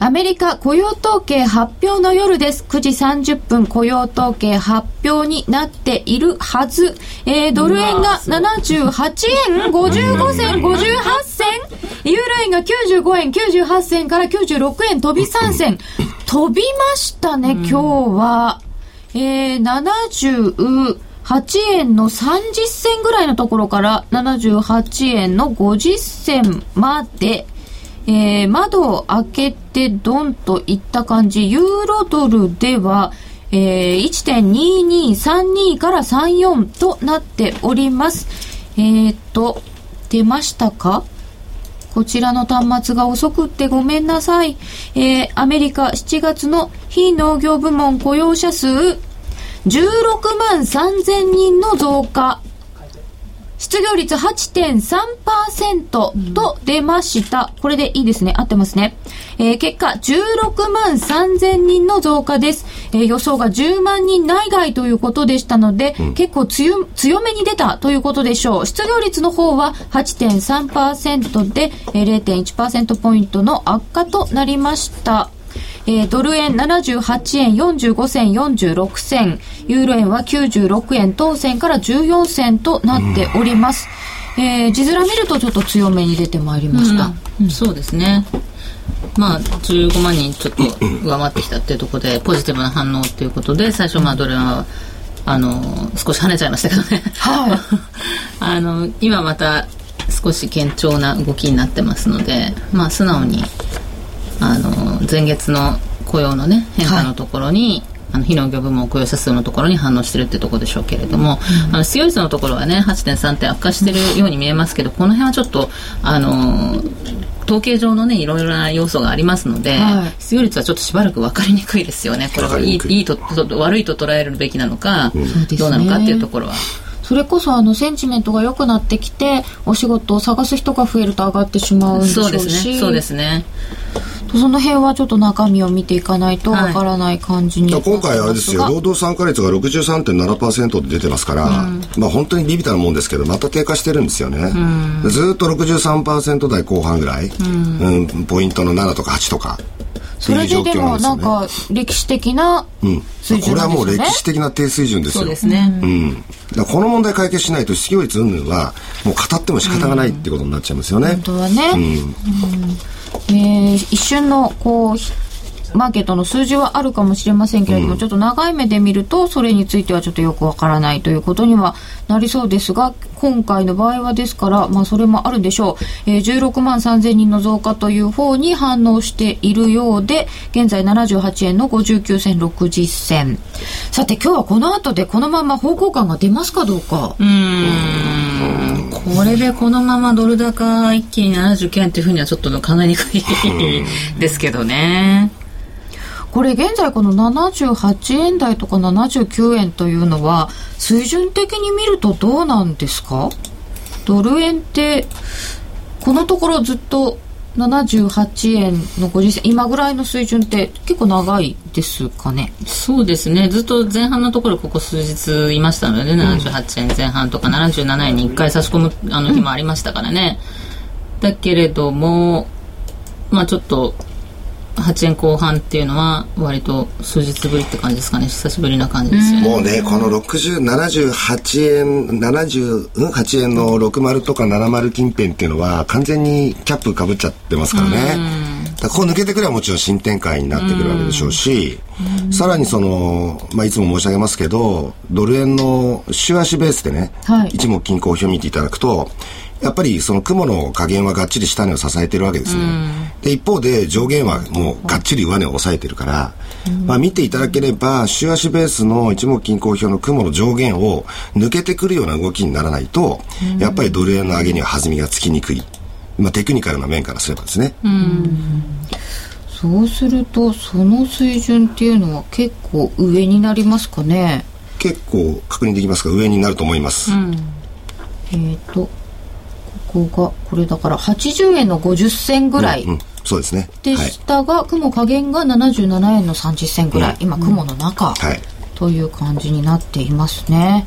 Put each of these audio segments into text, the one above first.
アメリカ雇用統計発表の夜です。9時30分雇用統計発表になっているはず。えー、ドル円が78円 55銭58銭ユーロ円が95円98銭から96円飛び3銭。飛びましたね、今日は。えー、78円の30銭ぐらいのところから78円の50銭まで。えー、窓を開けてドンといった感じ、ユーロドルでは、えー、1.2232から34となっております。えー、っと、出ましたか？こちらの端末が遅くってごめんなさい。えー、アメリカ7月の非農業部門雇用者数16万3000人の増加。失業率8.3%と出ました。これでいいですね。合ってますね。えー、結果、16万3000人の増加です。えー、予想が10万人内外ということでしたので、うん、結構強強めに出たということでしょう。失業率の方は8.3%で、えー、0.1%ポイントの悪化となりました。えー、ドル円78円45銭46銭、ユーロ円は96円当選から14銭となっております。うん、えー、字面見るとちょっと強めに出てまいりました。うん、そうですね。まあ、15万人ちょっと上回ってきたっていうところで、ポジティブな反応ということで、最初、まあ、ドル円は、あの、少し跳ねちゃいましたけどね。はい。あの、今また少し堅調な動きになってますので、まあ、素直にあの前月の雇用のね変化のところに、はい。あの非農業部門雇用者数のところに反応してるってところでしょうけれども、うん、あの失業率のところはね8.3点悪化してるように見えますけどこの辺はちょっとあの統計上のねいろいろな要素がありますので、はい、失業率はちょっとしばらく分かりにくいですよねこれは。い。いいいとと悪いと捉えるべきなのか、うん、どうなのかっていうところは。それこそあのセンチメントが良くなってきてお仕事を探す人が増えると上がってしまうんでしょうし。そうですね。そうですねその辺はちょっと中身を見ていかないとわからない感じに、はい、今回あれですよ労働参加率が63.7%で出てますから、うん、まあ本当にビビたなもんですけどまた低下してるんですよね、うん、ずっと63%台後半ぐらい、うん、うん、ポイントの7とか8とか。それででもなんか歴史的な水準、ね、これはもう歴史的な低水準ですよ。そうですね、うん、だこの問題解決しないと失業率云々はもう語っても仕方がないってことになっちゃいますよね、本当はね、うんえー、一瞬のこうマーケットの数字はあるかもしれませんけれども、うん、ちょっと長い目で見るとそれについてはちょっとよくわからないということにはなりそうですが今回の場合はですから、まあ、それもあるでしょう、えー、16万3000人の増加という方に反応しているようで現在78円の59銭60銭。さて今日はこの後でこのまま方向感が出ますかどうか。うん。これでこのままドル高一気に79円というふうにはちょっと考えにくいですけどね。これ現在この78円台とか79円というのは水準的に見るとどうなんですか？ドル円ってこのところずっと78円の50銭今ぐらいの水準って結構長いですかね？そうですね。ずっと前半のところここ数日いましたので、ね、78円前半とか77円に1回差し込むあの日もありましたからね、だけれどもまあちょっと8円後半っていうのは割と数日ぶりって感じですかね。久しぶりな感じですよね。もうねこの6078円78円の60とか70近辺っていうのは完全にキャップかぶっちゃってますからね。だここ抜けてくればもちろん新展開になってくるわけでしょうしさらにその、まあ、いつも申し上げますけどドル円の週足ベースでね、はい、一目均衡表を見ていただくとやっぱりその雲の加減はがっちり下値を支えてるわけですね。で、一方で上限はもうがっちり上値を抑えてるから、まあ見ていただければ、週足ベースの一目均衡表の雲の上限を抜けてくるような動きにならないと、やっぱりドル円の上げには弾みがつきにくい。まあテクニカルな面からすればですね。そうすると、その水準っていうのは結構上になりますかね？結構確認できますか上になると思います。うん、えっ、ー、と、ここがこれだから80円の50銭ぐらい、うんうん、そうですね。で下が雲加減が77円の30銭ぐらい、うん、今雲の中、はい、という感じになっていますね、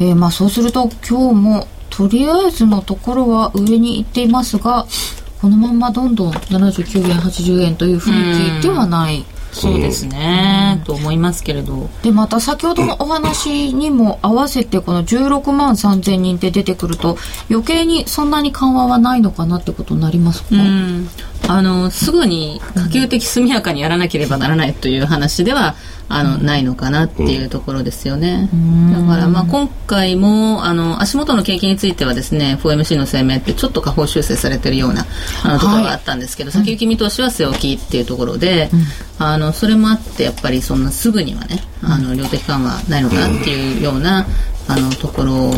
えー、まあそうすると今日もとりあえずのところは上に行っていますがこのままどんどん79円80円という雰囲気ではない、そうですね、と思いますけれど。でまた先ほどのお話にも合わせてこの16万3000人って出てくると余計にそんなに緩和はないのかなってことになりますか、あのすぐに可及的速やかにやらなければならないという話ではあの、ないのかなっていうところですよね。だからまあ今回もあの足元の景気についてはですね FOMC の声明ってちょっと下方修正されてるようなあのところがあったんですけど、はい、先行き見通しは据え置きっていうところで、うん、あのそれもあってやっぱりそんなすぐにはねあの量的緩和ないのかなっていうようなあのところ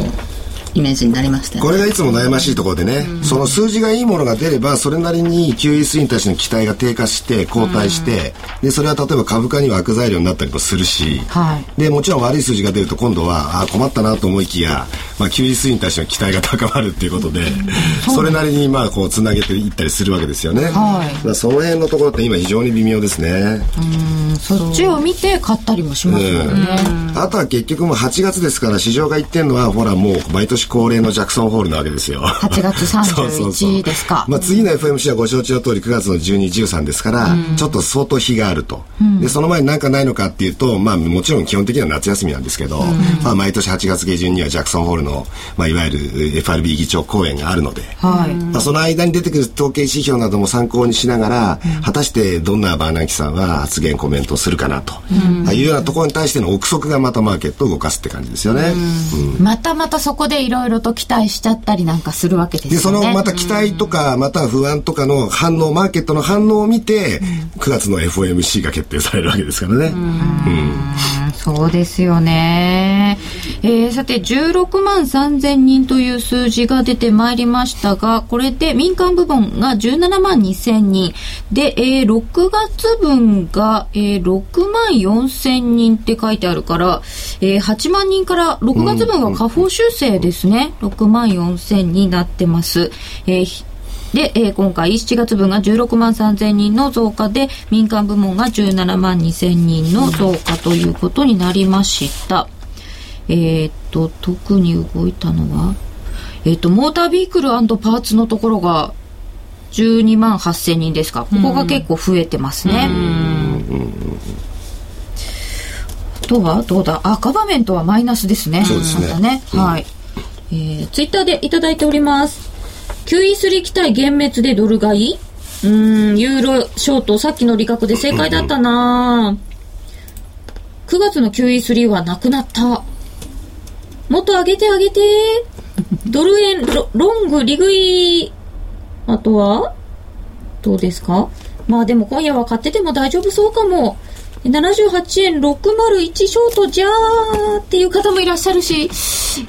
イメージになりました、ね、これがいつも悩ましいところでね、うん、その数字がいいものが出ればそれなりに QE3 に対しての期待が低下して後退して、うん、でそれは例えば株価には悪材料になったりもするし、はい、でもちろん悪い数字が出ると今度はあ困ったなと思いきや、まあ、QE3 に対しての期待が高まるっていうことで、うん、それなりにまあこうつなげていったりするわけですよね、はい、その辺のところって今非常に微妙ですね。うん。そっちを見て買ったりもしますよね、あとは結局もう8月ですから市場が言ってるのはほらもう毎年恒例のジャクソンホールなわけですよ。8月31ですか。まあ次の FMC はご承知の通り9月の12、13ですから、ちょっと相当日があると。で、その前に何かないのかっていうと、まあもちろん基本的には夏休みなんですけど、まあ毎年8月下旬にはジャクソンホールの、まあいわゆる FRB 議長公演があるので、はい、まあその間に出てくる統計指標なども参考にしながら、果たしてどんなバーナンキさんは発言コメントをするかなと、いうようなところに対しての憶測がまたマーケットを動かすって感じですよね。またまたそこでいろいろと期待しちゃったりなんかするわけですよね。で、そのまた期待とか、また不安とかの反応、マーケットの反応を見て、9月の FOMC が決定されるわけですからね。うん、そうですよね。えー、さて、16万3000人という数字が出てまいりましたが、これで民間部門が17万2000人。で、えー、6月分が、えー、6万4000人って書いてあるから、えー、8万人から6月分は下方修正ですね。6万4000になってます。えーで、えー、今回7月分が16万3000人の増加で、民間部門が17万2000人の増加ということになりました。えー、っと、特に動いたのは、えー、っと、モータービークルパーツのところが12万8000人ですか。ここが結構増えてますね。あとはどうだあ、ガバメントはマイナスですね。そうですね。まねはい。えー、ツイッターでいただいております。QE3 期待幻滅でドル買い？うん、ユーロショート、さっきの利確で正解だったな9月の QE3 はなくなった。もっと上げて上げて。ドル円ロ、ロング、利食い。あとはどうですか？まあでも今夜は買ってても大丈夫そうかも。78円601ショートじゃーっていう方もいらっしゃるし、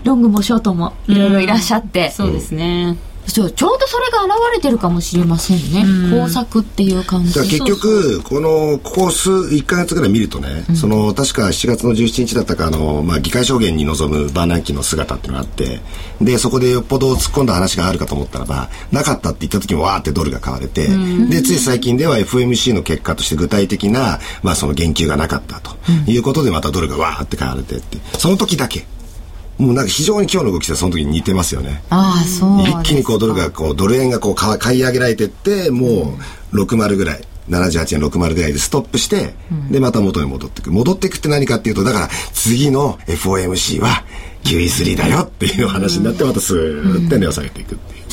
ロングもショートもいろいろいらっしゃって。そうですね。そうちょうどそれが現れてるかもしれませんね、工作っていう感じ。結局このここ数1か月ぐらい見るとね、うん、その確か7月の17日だったかあの、まあ、議会証言に臨むバーナンキの姿っていうのがあってでそこでよっぽど突っ込んだ話があるかと思ったらばなかったって言った時もわーってドルが買われて、うん、でつい最近では FMC の結果として具体的な、まあ、その言及がなかったということでまたドルがわーって買われてってその時だけもうなんか非常に今日の動きとその時に似てますよね。ああ、そう一気にこうドルがこう、ドル円がこう買い上げられてって、もう60ぐらい。78円60ぐらいでストップして、うん、で、また元に戻っていく。戻っていくって何かっていうと、だから、次の FOMC は QE3 だよっていう話になって、またスーッて値を下げていくっていう、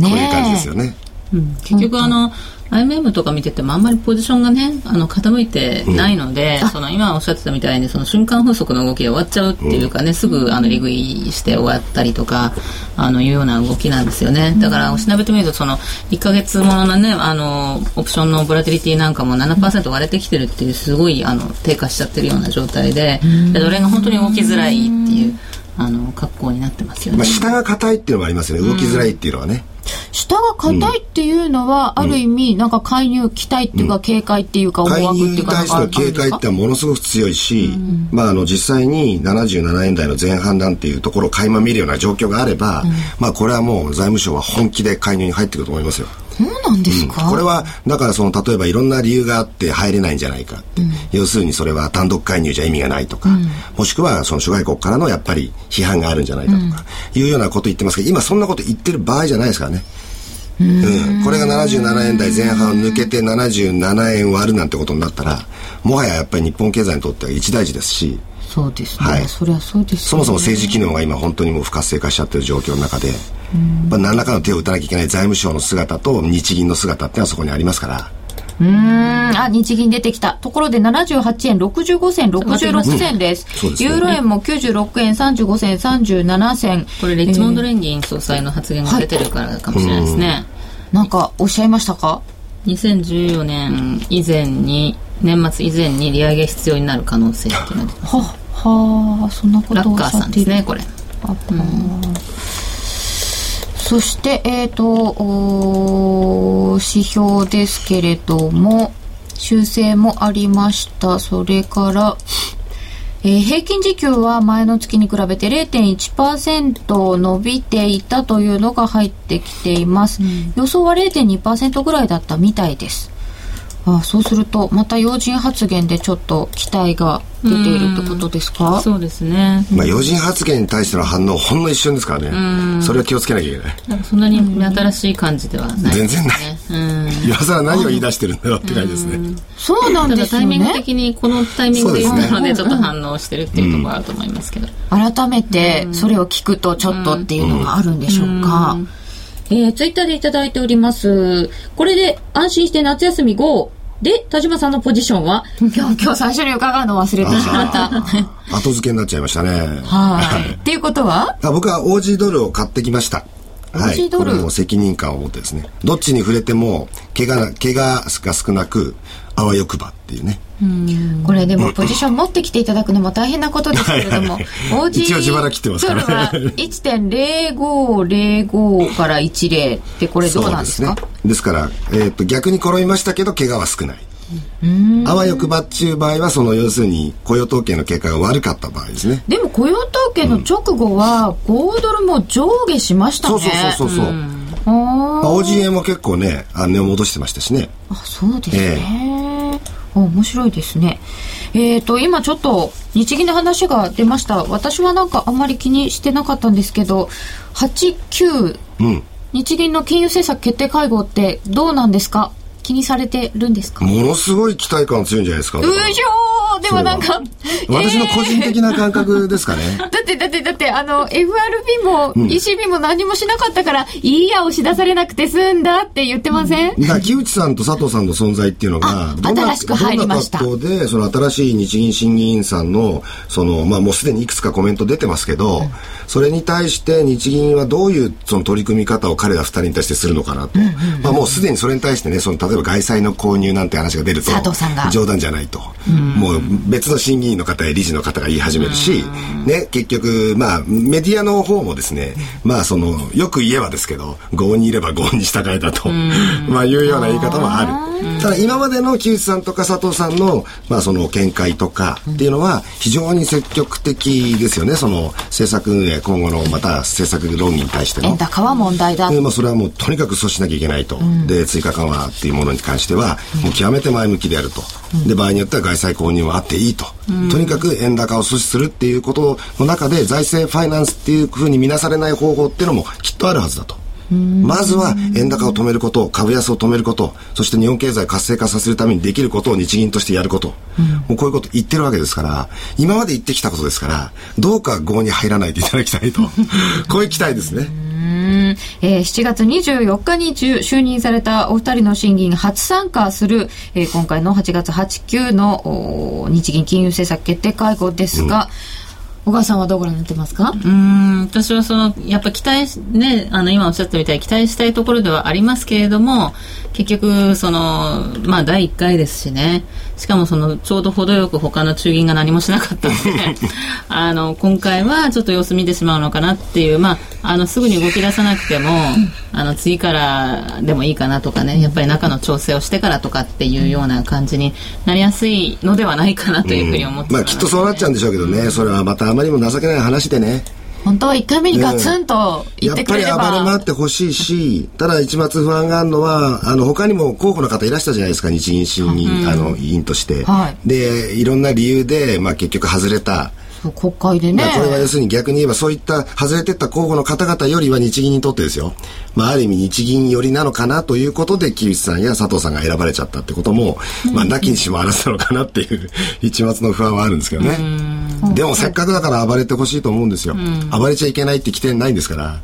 うん、こういう感じですよね。うん、結局あの、IMM とか見ててもあんまりポジションがねあの傾いてないので、うん、その今おっしゃってたみたいにその瞬間風速の動きで終わっちゃうっていうかね、うん、すぐあの利食いして終わったりとかあのいうような動きなんですよね。だから調べてみるとその1か月もののねあのオプションのボラティリティなんかも7%割れてきてるっていうすごいあの低下しちゃってるような状態ででどれが本当に動きづらいっていうあの格好になってますよね、まあ、下が硬いっていうのもありますよね。動きづらいっていうのはね、下が硬いっていうのは、ある意味、なんか介入、期待っていうか、警戒っていうか、思惑っていうか、介入に対しての警戒ってものすごく強いし、まあ、あの、実際に77円台の前半なんていうところを垣間見るような状況があれば、まあ、これはもう財務省は本気で介入に入ってくると思いますよ。そうなんですか、うん、これはだからその例えばいろんな理由があって入れないんじゃないかって、うん、要するにそれは単独介入じゃ意味がないとか、うん、もしくはその諸外国からのやっぱり批判があるんじゃないかとか、いうようなこと言ってますけど今そんなこと言ってる場合じゃないですからね。うん、これが77円台前半抜けて77円割るなんてことになったらもはややっぱり日本経済にとっては一大事ですしそうですね、はい、そりゃそうです、ね、そもそも政治機能が今本当にもう不活性化しちゃってる状況の中で、まあ、何らかの手を打たなきゃいけない財務省の姿と日銀の姿っていうのはそこにありますから。うん。あ日銀出てきた。ところで78円65銭66銭です、うん。すね、ユーロ円も96円35銭37銭。これレッチモンド連銀総裁の発言が出てるからかもしれないですね、はい、なんかおっしゃいましたか？2014年以前に年末以前に利上げ必要になる可能性っていうのははあそんなことをおっしゃっている。ねこれ、うん、そしてえっ、ー、と指標ですけれども修正もありました。それからえー、平均時給は前の月に比べて0.1%伸びていたというのが入ってきています、うん、予想は0.2%ぐらいだったみたいですあそうするとまた要人発言でちょっと期待が出ているってことですか？そうですね、まあ、要人発言に対しての反応ほんの一瞬ですからね。それは気をつけなきゃいけない。そんなに新しい感じではない、ね、全然ない。今更何を言い出してるんだろうって感じですね。そうなんですね。タイミング的にこのタイミングで言うのでちょっと反応してるっていうところあると思いますけど、改めてそれを聞くとちょっとっていうのがあるんでしょうか、えー、ツイッターでいただいております。これで安心して夏休み GO! で、田島さんのポジションは？今日、今日最初に伺うの忘れてしまった。後付けになっちゃいましたね。はい。っていうことは？僕はオージードルを買ってきました。はい、これも責任感を持ってですねどっちに触れても怪我怪我が少なくあわよくばっていうねこれでもポジション持ってきていただくのも大変なことですけれども一応自腹切ってますから。1.0505から10ってこれどうなんですか？ですから、えーと、逆に転びましたけど怪我は少ない。あわよくばっちゅう場合はその要するに雇用統計の結果が悪かった場合ですね。でも雇用統計の直後は5ドルも上下しましたね、そうそうそうそうそう、うん、あ OGA も結構ね値を戻してましたしね。あそうですね、えー、面白いですね。えっ、ー、と今ちょっと日銀の話が出ました。私はなんかあんまり気にしてなかったんですけど89、うん、日銀の金融政策決定会合ってどうなんですか？気にされてるんですか？ものすごい期待感強いんじゃないですか？うひょでもなんか、私の個人的な感覚ですかね。だってだってだってあの FRB も ECB も何もしなかったから、うん、いいや押し出されなくて済んだって言ってません、だ木内さんと佐藤さんの存在っていうのが新しく入りました。どんなでその新しい日銀審議員さんのそのまあもうすでにいくつかコメント出てますけど、うん、それに対して日銀はどういうその取り組み方を彼ら二人に対してするのかなと、うんうんうん、まあもうすでにそれに対してねその例えば外債の購入なんて話が出ると。冗談じゃないと、もう別の審議員の方や理事の方が言い始めるし、ね、結局、まあ、メディアの方もですね、まあ、その、よく言えばですけど、合にいれば合に従えだと、まあ、いうような言い方もある。ただ、今までの木内さんとか佐藤さんの、まあ、その、見解とかっていうのは、非常に積極的ですよね、その、政策運営、今後の、また、政策論議に対しての。円高は問題だ。まあ、それはもう、とにかく阻止しなきゃいけないと。で、追加緩和っていうものに関しては、もう極めて前向きであると。で、場合によっては外債購入はあっていいと。とにかく円高を阻止するっていうことの中で財政ファイナンスっていうふうに見なされない方法っていうのもきっとあるはずだと。まずは円高を止めること、株安を止めること、そして日本経済活性化させるためにできることを日銀としてやること、うん、もうこういうこと言ってるわけですから、今まで言ってきたことですから、どうか合に入らないでいただきたいと、こういう期待ですね。えー、7月24日に就任されたお二人の審議員初参加する、えー、今回の8月8、9の日銀金融政策決定会合ですが、うん小川さんはどうご覧になってますか？うん私はそのやっぱ期待ねあの今おっしゃったみたいに期待したいところではありますけれども結局そのまあ第1回ですしね。しかもそのちょうど程よく他の中銀が何もしなかったので あの今回はちょっと様子見てしまうのかなっていうまああのすぐに動き出さなくてもあの次からでもいいかなとかねやっぱり中の調整をしてからとかっていうような感じになりやすいのではないかなというふうに思って、うん、まあきっとそうなっちゃうんでしょうけどね。それはまたあまりにも情けない話でね本当は1回目にガツンと言ってくれれば、やっぱり暴れ回ってほしいし、ただ一末不安があるのは、あの、他にも候補の方いらしたじゃないですか、日銀審議、うん、あの、委員として。はい、で、いろんな理由で、まあ結局外れた。国会でね。これは要するに逆に言えばそういった外れてった候補の方々よりは日銀にとってですよ。まあある意味日銀寄りなのかなということで、木内さんや佐藤さんが選ばれちゃったってことも、まあなきにしもあらずなのかなっていう 一末の不安はあるんですけどね。でもせっかくだから暴れてほしいと思うんですよ。暴れちゃいけないって規定ないんですから。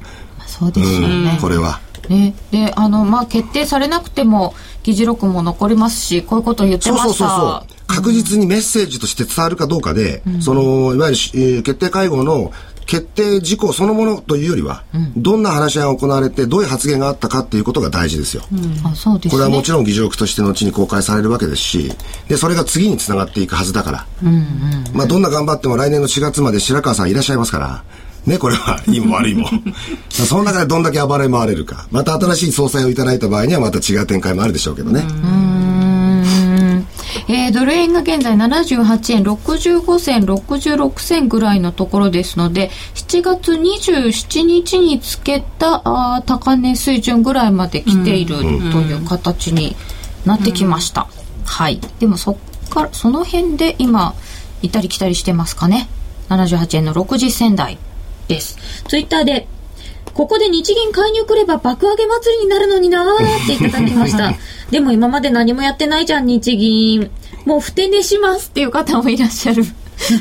そうですよね。これは。ね、であの、まあ、決定されなくても議事録も残りますしこういうことを言ってましたそうそうそう確実にメッセージとして伝わるかどうかで、うん、そのいわゆる、えー、決定会合の決定事項そのものというよりは、うん、どんな話し合いが行われてどういう発言があったかっていうことが大事ですよ、うん、あそうですね、これはもちろん議事録として後に公開されるわけですしでそれが次につながっていくはずだから、うんうん。うん、まあ、どんな頑張っても来年の4月まで白川さんいらっしゃいますから。ね、これは、いいも悪いも。その中でどんだけ暴れ回れるか。また新しい総裁をいただいた場合にはまた違う展開もあるでしょうけどね。えー、ドル円が現在78円65銭66銭ぐらいのところですので7月27日につけたあ高値水準ぐらいまで来ているという形になってきました、はい。でもそっからその辺で今行ったり来たりしてますかね。78円の60銭台です。ツイッターで、ここで日銀介入くれば爆上げ祭りになるのになーっていただきました。でも今まで何もやってないじゃん、日銀。もうふて寝しますっていう方もいらっしゃる。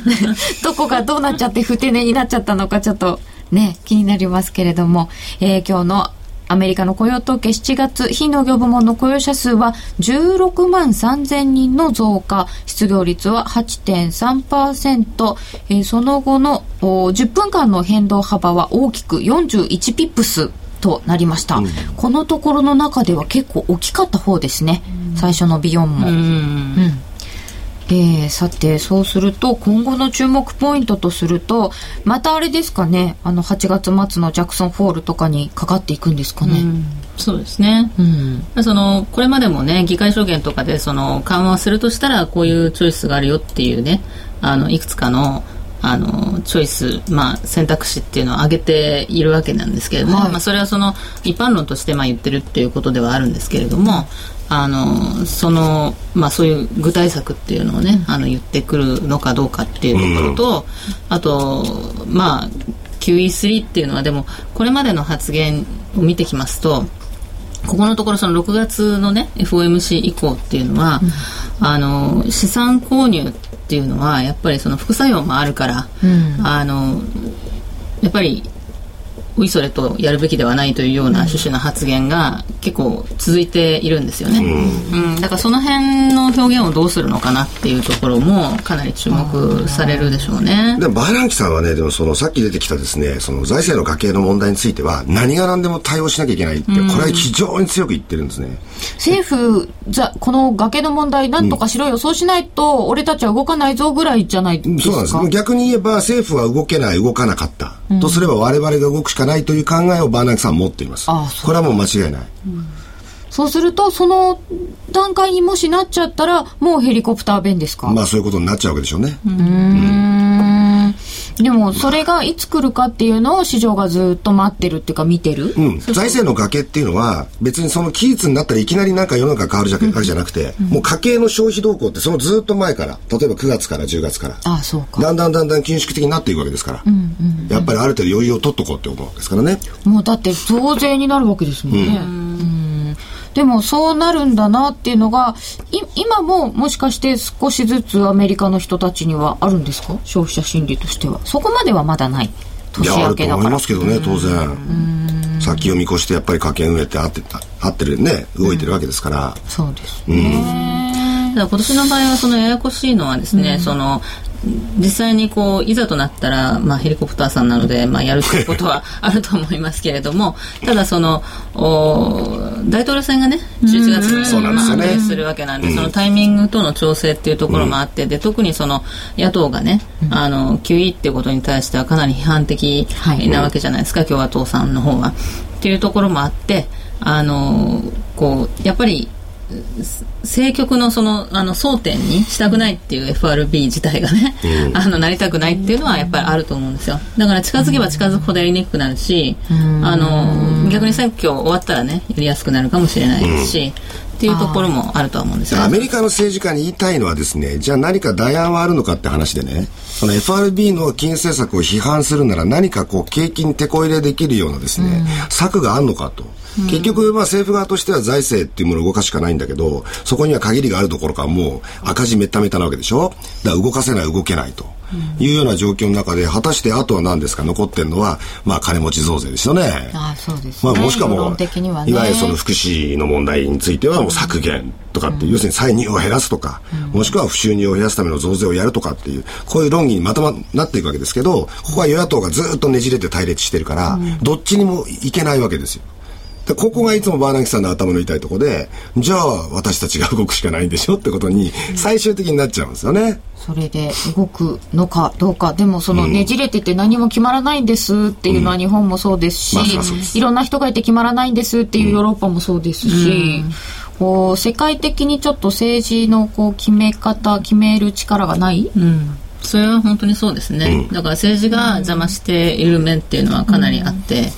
どこがどうなっちゃってふて寝になっちゃったのかちょっとね、気になりますけれども、えー、今日のアメリカの雇用統計7月非農業部門の雇用者数は16万3000人の増加。失業率は8.3%、えー、その後の10分間の変動幅は大きく41ピップスとなりました、うん、このところの中では結構大きかった方ですね、うん、最初のビヨンも、うん、えー、さてそうすると今後の注目ポイントとするとまたあれですかねあの8月末のジャクソンフォールとかにかかっていくんですかね。うんそうですね、うん、そのこれまでもね議会証言とかでその緩和するとしたらこういうチョイスがあるよっていうねあのいくつかのあのチョイス、まあ、選択肢っていうのを挙げているわけなんですけれども、はい、まあ、それはその一般論としてまあ言ってるっていうことではあるんですけれども、あのその、まあ、そういう具体策っていうのをね、あの言ってくるのかどうかっていうところと、あと、まあ、QE3 っていうのはでもこれまでの発言を見てきますとここのところその6月のね FOMC 以降っていうのは、うん、あの資産購入っていうのはやっぱりその副作用もあるから、うん、あのやっぱりおいそれとやるべきではないというような趣旨の発言が結構続いているんですよね、うん、うん、だからその辺の表現をどうするのかなっていうところもかなり注目されるでしょうね。でもバーランキさんはねでもそのさっき出てきたですねその財政の家計の問題については何が何でも対応しなきゃいけないって、うん、これは非常に強く言ってるんですね。政府ざこの崖の問題なんとかしろよ、うん、そうしないと俺たちは動かないぞぐらいじゃないですか。そうなんです。逆に言えば政府は動けない動かなかった、とすれば我々が動くしかないという考えをバーナーキさん持っています。これはもう間違いない。うんそうすると、その段階にもしなっちゃったら、もうヘリコプター弁ですか？まあそういうことになっちゃうわけでしょうね。うん。うんでも、それがいつ来るかっていうのを市場がずっと待ってるっていうか見てる？うん。財政の崖っていうのは、別にその期日になったらいきなりなんか世の中変わるわけじゃなくて、うん、もう家計の消費動向ってそのずっと前から、例えば9月から10月から、ああそうか。だんだんだんだん緊縮的になっていくわけですから、うんうんうん、やっぱりある程度余裕を取っとこうって思うわけですからね。もうだって増税になるわけですもんね。うんでもそうなるんだなっていうのが今ももしかして少しずつアメリカの人たちにはあるんですか？消費者心理としては。そこまではまだない。年明けだから。いやあると思いますけどね当然。先を見越してやっぱり家計運営って合って合ってるね動いてるわけですから、そうですね、今年の場合はそのややこしいのはですね、うん、その実際にこういざとなったら、まあ、ヘリコプターさんなので、まあ、やるということは あると思いますけれどもただその大統領選がね11月に、まあ、ね、するわけなんで、そのタイミングとの調整っていうところもあって、で特にその野党がね、あの QE っていうことに対してはかなり批判的なわけじゃないですか、共和党さんの方は。っていうところもあってあのこうやっぱり政局のそのあの争点にしたくないっていう FRB 自体がね、うん、あのなりたくないっていうのはやっぱりあると思うんですよ。だから近づけば近づくほどやりにくくなるし、うん、あの逆に選挙終わったらねやりやすくなるかもしれないし、っていうところもあるとは思うんですよ、ね、アメリカの政治家に言いたいのはですね、じゃあ何か代案はあるのかって話でね、その FRB の金融政策を批判するなら何かこう景気に手こ入れできるようなですね、うん、策があるのかと。結局、まあ政府側としては財政っていうものを動かしかないんだけど、そこには限りがあるどころかもう赤字めっためたなわけでしょ。だから動かせない、動けないと。いうような状況の中で、果たしてあとは何ですか？残ってるのは、まあ金持ち増税ですよね。あそうです、ね、まあもしかも、ね、いわゆるその福祉の問題についてはもう削減とかって、うん、要するに歳入を減らすとか、うん、もしくは不収入を減らすための増税をやるとかっていう、こういう論議にまとまなっていくわけですけど、ここは与野党がずっとねじれて対立してるから、うん、どっちにもいけないわけですよ。でここがいつもバーナキさんの頭の痛いところでじゃあ私たちが動くしかないんでしょってことに最終的になっちゃうんですよね。それで動くのかどうかでもそのねじれてて何も決まらないんですっていうのは日本もそうですし、いろんな人がいて決まらないんですっていうヨーロッパもそうですし、こう世界的にちょっと政治のこう決め方決める力がない、うん。それは本当にそうですね、だから政治が邪魔している面っていうのはかなりあって、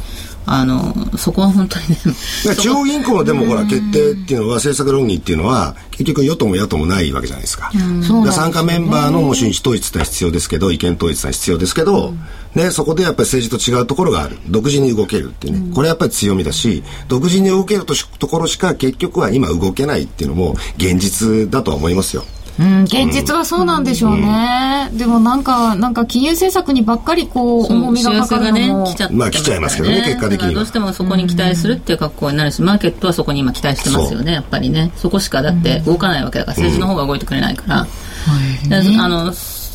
あのそこは本当にね中央銀行のでもほら決定っていうのは政策論議っていうのは結局与党も野党もないわけじゃないですか。か参加メンバーのもちろん統一って必要ですけど意見統一は必要ですけど、ね、そこでやっぱり政治と違うところがある。独自に動けるっていうね、これやっぱり強みだし独自に動けるとところしか結局は今動けないっていうのも現実だとは思いますよ。うん、現実はそうなんでしょうね、うん、でもなんかなんか金融政策にばっかりこう重みがかかるのも、ね、まあ来ちゃいますけどね結果的にどうしてもそこに期待するっていう格好になるし、マーケットはそこに今期待してますよねやっぱりねそこしかだって動かないわけだから政治の方が動いてくれないから、うん、あの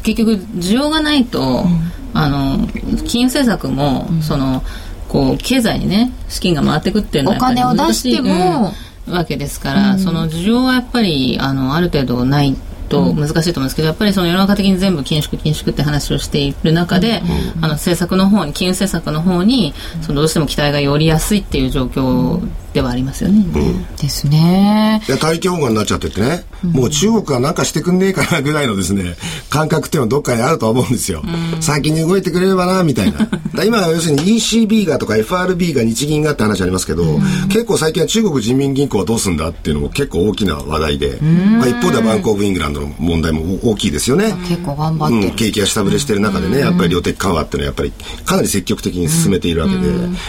結局需要がないと、あの金融政策も、そのこう経済にね資金が回ってくっていうのはお金を出しても、わけですから、その需要はやっぱりあのある程度ないと難しいと思うんですけど、やっぱりその世の中的に全部緊縮緊縮って話をしている中で、あの政策の方に金融政策の方にそのどうしても期待が寄りやすいっていう状況ではありますよね。うん、ですね。いや大気温化になっちゃっててね、もう中国はなんかしてくんねえかなぐらいのですね感覚っていうのはどっかにあると思うんですよ。先に動いてくれればなみたいな。今要するに ECB がとか FRB が日銀がって話ありますけど、結構最近は中国人民銀行はどうすんだっていうのも結構大きな話題で、まあ、一方ではバンコーブイングランドの問題も大きいですよね。結構頑張って、うん、景気が下振れしてる中でね、やっぱり量的緩和っていうのはやっぱりかなり積極的に進めているわけで、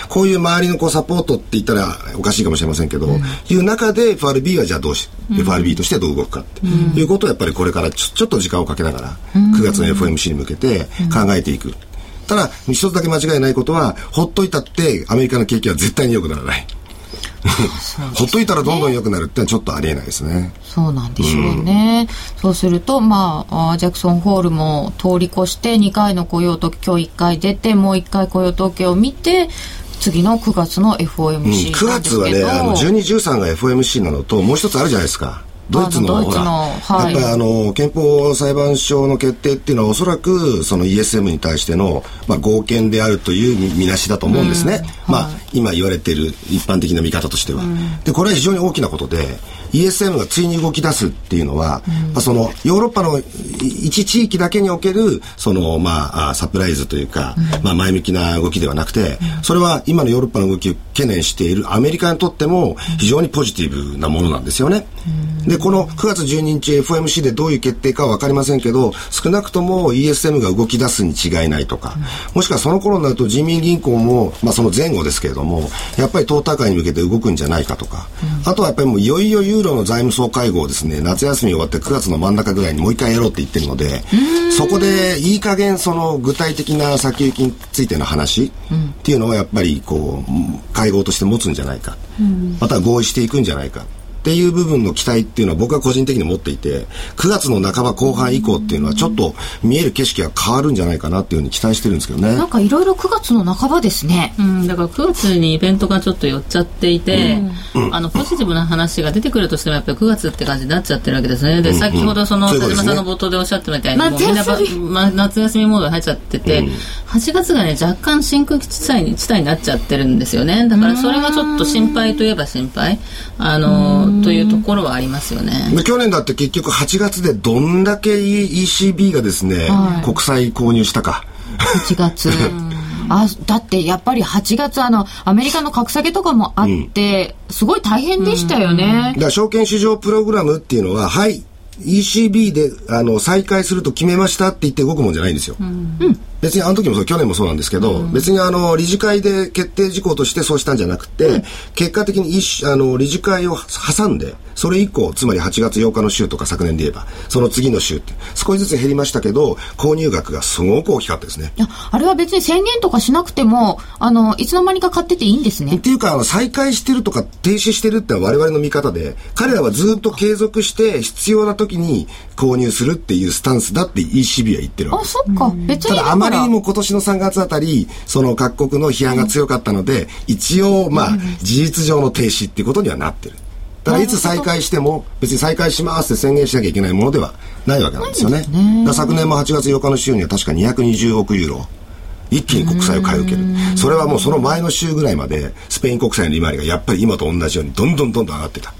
こういう周りのこうサポートって言ったらおかしいかもしれませんけど、いう中で FRB はじゃあどうし、FRB としてどう動くかっていうことをやっぱりこれからちょちょっと時間をかけながら、9月の FOMC に向けて考えていく。ただ、一つだけ間違いないことは、ほっといたってアメリカの景気は絶対に良くならない。ほっといたらどんどん良くなるってちょっとありえないですね。そうなんでしょうね。うん、そうすると、まあ、ジャクソンホールも通り越して2回の雇用統計、今日1回出て、もう1回雇用統計を見て、次の9月の FOMC、うん、9月はね、あの12、13が FOMC なのと、もう一つあるじゃないですか。ドイツのほら、はい、やっぱりあの憲法裁判所の決定っていうのはおそらくその ESM に対しての、まあ、合憲であるという見なしだと思うんですね、うん、まあ、今言われている一般的な見方としては、うん、でこれは非常に大きなことで ESM がついに動き出すっていうのは、うん、まあ、そのヨーロッパの一地域だけにおけるその、まあ、サプライズというか、まあ、前向きな動きではなくて、それは今のヨーロッパの動きを懸念しているアメリカにとっても非常にポジティブなものなんですよね。でこの9月12日 FOMC でどういう決定かは分かりませんけど少なくとも ESM が動き出すに違いないとか、もしくはその頃になると人民銀行も、まあ、その前後ですけれどもやっぱり党大会に向けて動くんじゃないかとか、あとはやっぱりもういよいよユーロの財務総会合をですね。夏休み終わって9月の真ん中ぐらいにもう一回やろうって言ってるのでそこでいい加減その具体的な先行きについての話っていうのはやっぱりこう会合として持つんじゃないか、また合意していくんじゃないかっていう部分の期待っていうのは僕は個人的に持っていて9月の半ば後半以降っていうのはちょっと見える景色が変わるんじゃないかなっていうふうに期待してるんですけどね。なんかいろいろ9月の半ばですね、うん、だから9月にイベントがちょっと寄っちゃっていて、うん、あのポジティブな話が出てくるとしてもやっぱり9月って感じになっちゃってるわけですね。で、先ほどその田島さんの冒頭でおっしゃったみたいに、もうみんな、ま、夏休みモードに入っちゃってて、うん、8月がね若干真空地帯に地帯になっちゃってるんですよね。だからそれがちょっと心配といえば心配。あのというところはありますよね去年だって結局8月でどんだけ ECB がですね、はい、国債購入したか。8月。あだってやっぱり8月あのアメリカの格下げとかもあって、うん、すごい大変でしたよね、だから証券市場プログラムっていうのははい ECB であの再開すると決めましたって言って動くもんじゃないんですよ。うん、別にあの時もそう去年もそうなんですけど、うん、別にあの理事会で決定事項としてそうしたんじゃなくて、うん、結果的にあの理事会を挟んでそれ以降つまり8月8日の週とか昨年で言えばその次の週って少しずつ減りましたけど購入額がすごく大きかったですね。いやあれは別に宣言とかしなくてもあのいつの間にか買ってていいんですね。っていうかあの再開してるとか停止してるってのは我々の見方で彼らはずっと継続して必要な時に購入するっていうスタンスだって ECB は言ってるわけです。あそっか、別にただあまりにも今年の3月あたりその各国の批判が強かったので、一応まあ事実上の停止っていうことにはなってる。だからいつ再開しても別に再開しますって宣言しなきゃいけないものではないわけなんですよね。ね昨年も8月8日の週には確か220億ユーロ一気に国債を買い受ける。それはもうその前の週ぐらいまでスペイン国債の利回りがやっぱり今と同じようにどんどんどんどん上がってた。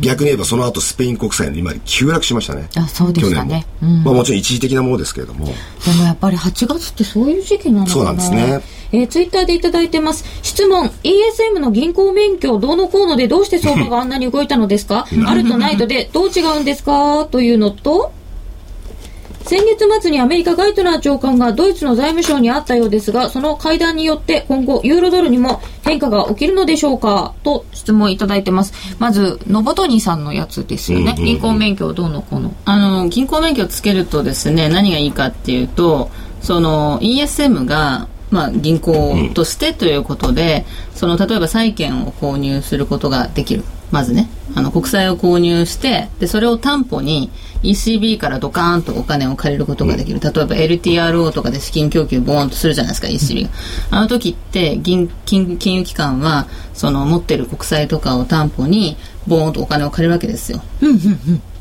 逆に言えばその後スペイン国債の利回り急落しましたね。あそうですかね。うん、まあ、もちろん一時的なものですけれども。でもやっぱり8月ってそういう時期なのかなそうなんですね。えー、ツイッターでいただいてます。質問、ESM の銀行免許どうのこうのでどうして相場があんなに動いたのですか？あるとないとでどう違うんですか？というのと、先月末にアメリカガイトナー長官がドイツの財務省にあったようですが、その会談によって今後ユーロドルにも変化が起きるのでしょうか？と質問いただいてます。まず、ノボトニーさんのやつですよね。銀行免許どうのこうの。あの、銀行免許をつけるとですね、何がいいかっていうと、その ESM がまあ、銀行としてということで、うん、その例えば債券を購入することができる。まずね。あの国債を購入してでそれを担保に ECB からドカーンとお金を借りることができる、例えば LTRO とかで資金供給ボーンとするじゃないですか ECB が、あの時って銀金金融機関はその持ってる国債とかを担保にボーンとお金を借りるわけですよ、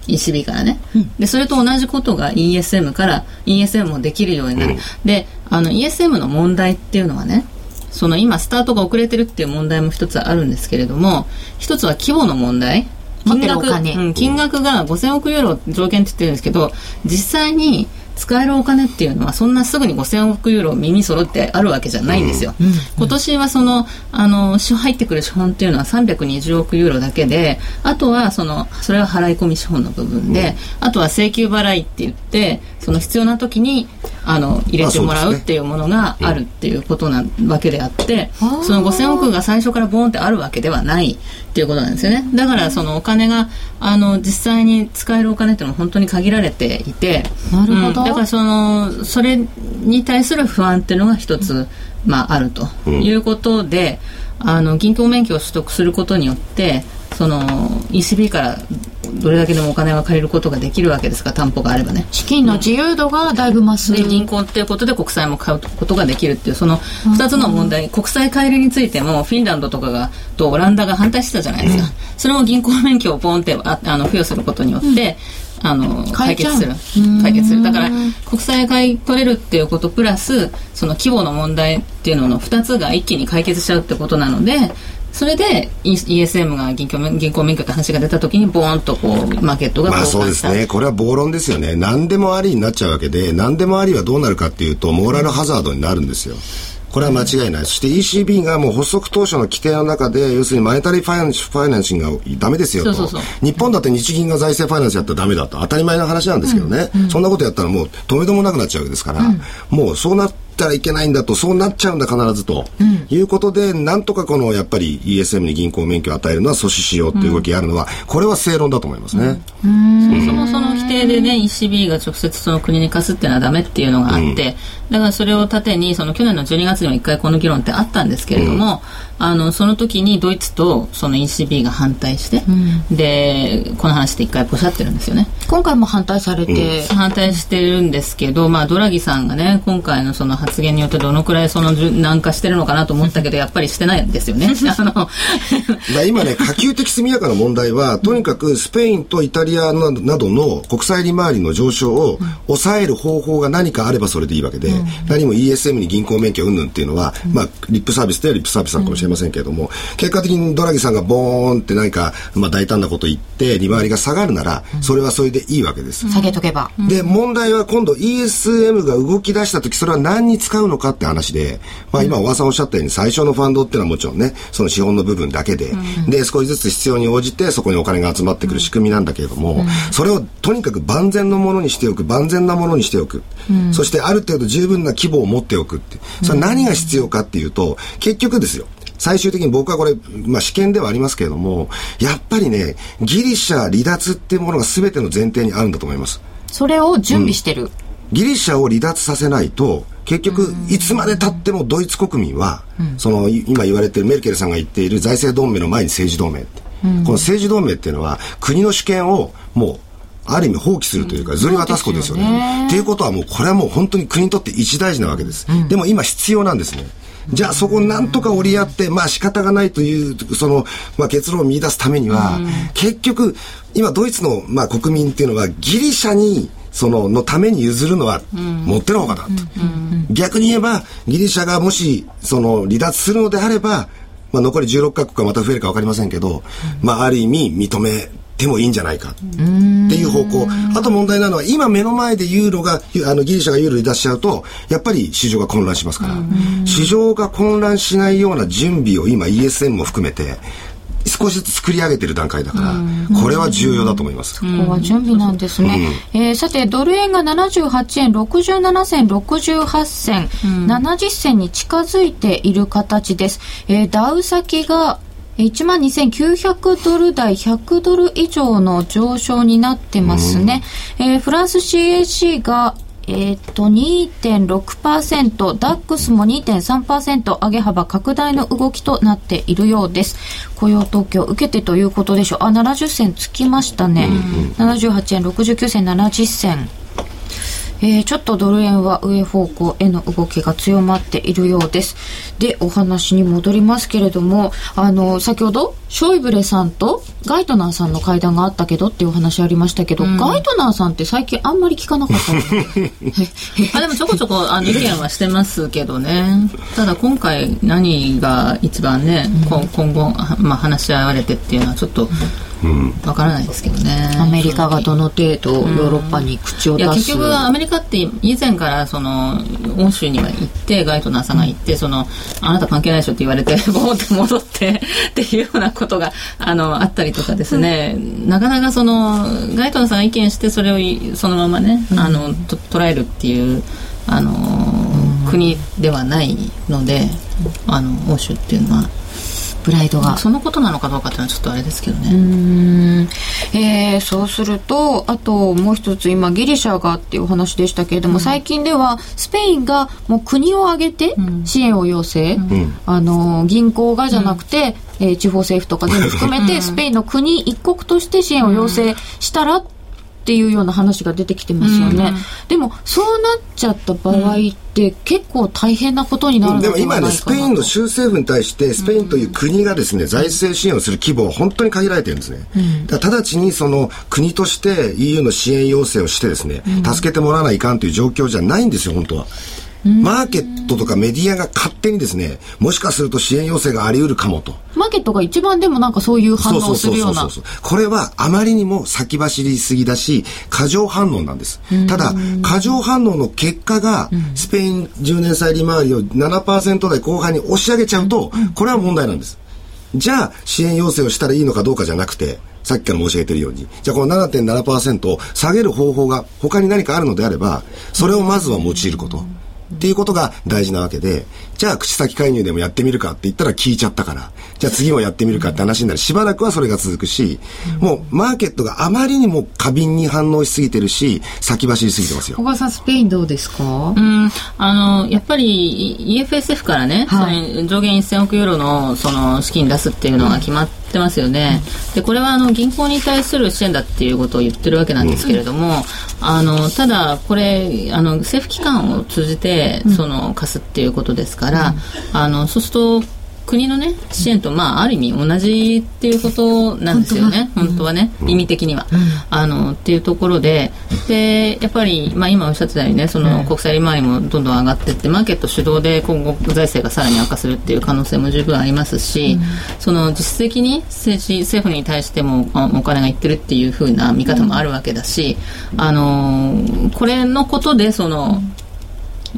ECB からね、でそれと同じことが ESM から ESM もできるようになる、であの ESM の問題っていうのはねその今スタートが遅れてるっていう問題も一つあるんですけれども一つは規模の問題。金額うん、金額が5000億ユーロ条件って言ってるんですけど実際に使えるお金っていうのはそんなすぐに5000億ユーロ耳揃ってあるわけじゃないんですよ、うん。うん、今年はそのあの入ってくる資本っていうのは320億ユーロだけであとはそのそれは払い込み資本の部分で、あとは請求払いって言ってその必要な時にあの入れてもらうっていうものがあるっていうことなわけであって、その5000億が最初からボーンってあるわけではないっていうことなんですよね。だからそのお金があの実際に使えるお金っていうのは本当に限られていてなるほど、うん、だからそのそれに対する不安っていうのが一つ、まあ、あるということで、あの銀行免許を取得することによってその ECB からどれだけでもお金が借りることができるわけですか担保があればね。資金の自由度がだいぶ増す、で銀行っていうことで国債も買うことができるっていうその2つの問題、国債買い入れについてもフィンランドとかがとオランダが反対してたじゃないですか、それも銀行免許をポンってああの付与することによって、あの解決する。解決する。だから国債買い取れるっていうことプラスその規模の問題っていうのの2つが一気に解決しちゃうってことなのでそれで ESM が銀行銀行免許って話が出た時にボーンとこうマーケットがまあそうですね。これは暴論ですよね。何でもありになっちゃうわけで何でもありはどうなるかっていうとモーラルハザードになるんですよ。これは間違いない。そして ECB がもう発足当初の規定の中で、要するにマネタリーファイナンスファイナンシングがダメですよと。そうそうそう。日本だって日銀が財政ファイナンスやったらダメだと。当たり前の話なんですけどね。うん。うん、そんなことやったらもう止めどもなくなっちゃうわけですから、うん、もうそうなったらいけないんだと、そうなっちゃうんだ必ずと、うん、いうことで、なんとかこのやっぱり ESM に銀行免許を与えるのは阻止しようっていう動きがあるのは、これは正論だと思いますね。そもそもその規定でね、ECB が直接その国に貸すっていうのはダメっていうのがあって、だからそれを盾にその去年の12月にも一回この議論ってあったんですけれども、うん、あのその時にドイツとその ECB が反対して、うん、でこの話で一回ポシャってるんですよね。今回も反対されて、うん、反対してるんですけど、まあ、ドラギさんがね今回のその発言によってどのくらいその軟化してるのかなと思ったけどやっぱりしてないんですよね。あの今ね可及的速やかな問題はとにかくスペインとイタリアなどの国国債利回りの上昇を抑える方法が何かあればそれでいいわけで、何も ESM に銀行免許云々っていうのは、まあ、リップサービスではリップサービスなのかもしれませんけれども、結果的にドラギさんがボーンって何か、まあ、大胆なこと言って、利回りが下がるなら、それはそれでいいわけです。下げとけば。で、問題は今度 ESM が動き出した時、それは何に使うのかって話で、まあ、今、小川さんおっしゃったように、最初のファンドっていうのはもちろんね、その資本の部分だけで、で、少しずつ必要に応じて、そこにお金が集まってくる仕組みなんだけれども、それをとにかく万全のものにしておく、万全なものにしておく。そしてある程度十分な規模を持っておくって。それは何が必要かっていうと、結局ですよ。最終的に僕はこれ、まあ試験ではありますけれども、やっぱりね、ギリシャ離脱っていうものが全ての前提にあるんだと思います。それを準備してる。うん、ギリシャを離脱させないと、結局、いつまでたってもドイツ国民は、その、今言われてるメルケルさんが言っている財政同盟の前に政治同盟って。この政治同盟っていうのは、国の主権をもう、ある意味放棄するというか、ずり渡すことですよね。っていうことはもう、これはもう本当に国にとって一大事なわけです。でも今必要なんですね。じゃあそこをなんとか折り合って、まあ仕方がないという、その、まあ結論を見出すためには、結局、今ドイツの、まあ国民っていうのはギリシャにそののために譲るのはもってのほかだと、逆に言えばギリシャがもしその離脱するのであれば、まあ、残り16カ国がまた増えるか分かりませんけど、まあ、ある意味認めてもいいんじゃないか。っていう方向。あと問題なのは今目の前でユーロがあのギリシャがユーロに出しちゃうとやっぱり市場が混乱しますから。市場が混乱しないような準備を今 ESM も含めて少しずつ作り上げてる段階だから、これは重要だと思います。ここは準備なんですね。うん、えー、さて、ドル円が78円67銭68銭、うん、70銭に近づいている形です。えー、ダウ先が1万2900ドル台100ドル以上の上昇になってますね。うん、えー、フランス CAC がえっ、と、2.6%、ダックスも2.3%上げ幅拡大の動きとなっているようです。雇用統計を受けてということでしょう。あ、70銭つきましたね。うんうん、78円69銭70銭。えー、ちょっとドル円は上方向への動きが強まっているようです。で、お話に戻りますけれども、あの、先ほど、ショイブレさんとガイトナーさんの会談があったけどっていうお話ありましたけど、うん、ガイトナーさんって最近あんまり聞かなかった あでもちょこちょこあの意見はしてますけどね。ただ今回何が一番ね、うん、今後、まあ、話し合われてっていうのはちょっと、うんわからないですけどね。アメリカがどの程度ヨーロッパに口を出す、うん、結局アメリカって以前からその欧州には行ってガイトナーさんが行って、そのあなた関係ないでしょって言われて ボーって戻ってっていうようなことがあのあったりとかですね、なかなかそのガイトナーさんが意見してそれをそのままね、あのと捉えるっていうあの、国ではないのであの欧州っていうのは。プライドが。そのことなのかどうかっていうのはちょっとあれですけどね。うん。えー、そうするとあともう一つ今ギリシャがっていうお話でしたけれども、うん、最近ではスペインがもう国を挙げて支援を要請、うん、あの銀行がじゃなくて、うん、えー、地方政府とか全部含めてスペインの国一国として支援を要請したらっていうような話が出てきてますよね、うん、でもそうなっちゃった場合って結構大変なことになるのでも今ねスペインの州政府に対してスペインという国がですね、財政支援をする規模は本当に限られてるんですね、うん、だ直ちにその国として EU の支援要請をしてですね、助けてもらわないかんという状況じゃないんですよ本当は。マーケットとかメディアが勝手にですね、もしかすると支援要請があり得るかもと。マーケットが一番でもなんかそういう反応をするような。これはあまりにも先走りすぎだし、過剰反応なんです。ただ、過剰反応の結果が、スペイン10年債利回りを7%台後半に押し上げちゃうと、これは問題なんです。じゃあ、支援要請をしたらいいのかどうかじゃなくて、さっきから申し上げているように、じゃあこの7.7%を下げる方法が他に何かあるのであれば、それをまずは用いること。っていうことが大事なわけで、じゃあ口先介入でもやってみるかって言ったら聞いちゃったから、じゃあ次もやってみるかって話になる。しばらくはそれが続くし、もうマーケットがあまりにも過敏に反応しすぎてるし、先走りすぎてますよ。小川さん、スペインどうですか？うん、あの、やっぱり EFSF からね、はい、上限1000億ユーロのその資金出すっていうのが決まって、ってますよね。で、これはあの銀行に対する支援だっていうことを言ってるわけなんですけれども、あの、ただこれ、あの、政府機関を通じて、その、貸すっていうことですから、あの、そうすると、国のね支援とまあある意味同じっていうことなんですよね。本当は。ね、意味的には、あのっていうところででやっぱり、まあ、今おっしゃってたようにねその国債利回りもどんどん上がっていってマーケット主導で今後財政がさらに悪化するっていう可能性も十分ありますし、その実質的に政治政府に対してもお金がいってるっていうふうな見方もあるわけだし、あのこれのことでその、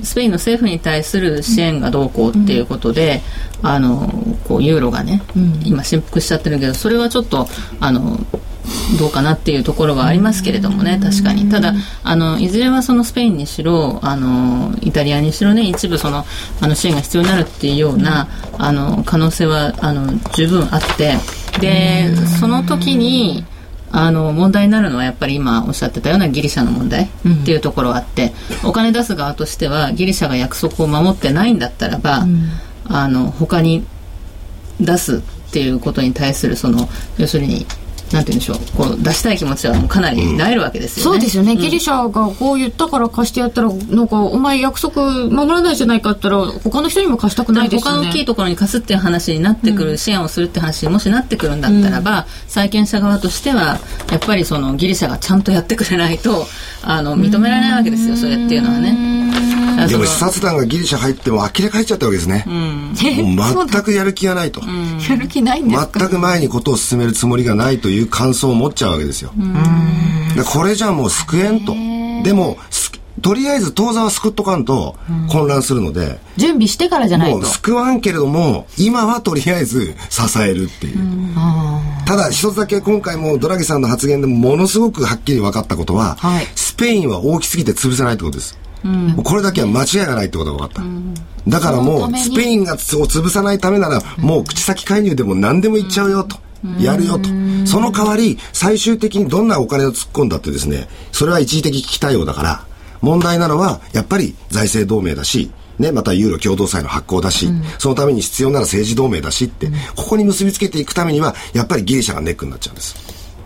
スペインの政府に対する支援がどうこうっていうことで、うん、あのこうユーロがね、うん、今振幅しちゃってるけどそれはちょっとあのどうかなっていうところはありますけれどもね確かに。ただあのいずれはそのスペインにしろあのイタリアにしろね一部そのあの支援が必要になるっていうようなあの可能性はあの十分あってでその時にあの問題になるのはやっぱり今おっしゃってたようなギリシャの問題っていうところがあって、うん、お金出す側としてはギリシャが約束を守ってないんだったらば、うん、あの他に出すっていうことに対するその要するになんて言うんでしょう。こう出したい気持ちはもうかなりなえるわけですよね、そうですよね、ギリシャがこう言ったから貸してやったらなんかお前約束守らないじゃないかって言ったら他の人にも貸したくないですよね。他の大きいところに貸すっていう話になってくる、うん、支援をするって話にもしなってくるんだったらば、うん、債権者側としてはやっぱりそのギリシャがちゃんとやってくれないとあの認められないわけですよ。それっていうのはね。でも視察団がギリシャ入っても呆れ返っちゃったわけですね、うん、もう全く やる気がないと、やる気ないんです全く前にことを進めるつもりがないという感想を持っちゃうわけですよ。でこれじゃもう救えんと。でもとりあえず当座は救っとかんと混乱するので、うん、準備してからじゃないと。もう救わんけれども今はとりあえず支えるっていう、うん、ただ一つだけ今回もドラギさんの発言でものすごくはっきり分かったことは、はい、スペインは大きすぎて潰せないってことですうん、これだけは間違いがないってことが分かった、うん、だからもうスペインがを潰さないためならもう口先介入でも何でも言っちゃうよと、やるよと。その代わり、最終的にどんなお金を突っ込んだってですね、それは一時的危機対応だから、問題なのは、やっぱり財政同盟だし、ね、またユーロ共同債の発行だし、うん、そのために必要なら政治同盟だしって、ここに結びつけていくためには、やっぱりギリシャがネックになっちゃうんです。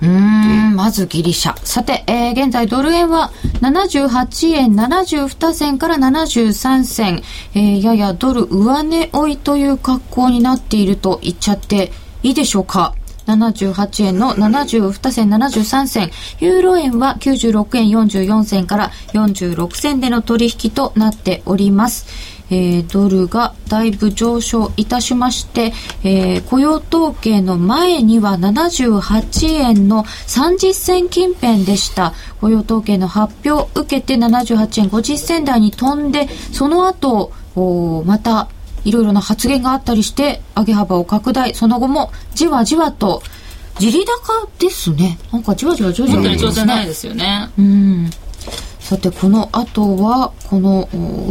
うん、まずギリシャ。さて、えー、現在ドル円は78円72銭から73銭、えー、ややドル上値追いという格好になっていると言っちゃっていいでしょうか78円の72銭73銭。ユーロ円は96円44銭から46銭での取引となっております。えー、ドルがだいぶ上昇いたしまして、えー、雇用統計の前には78円の30銭近辺でした。雇用統計の発表を受けて78円50銭台に飛んでその後おまたいろいろな発言があったりして上げ幅を拡大。その後もじわじわと地利高ですね。なんかじわじわ徐々に、じゃないですよね。うんさてこの後はこの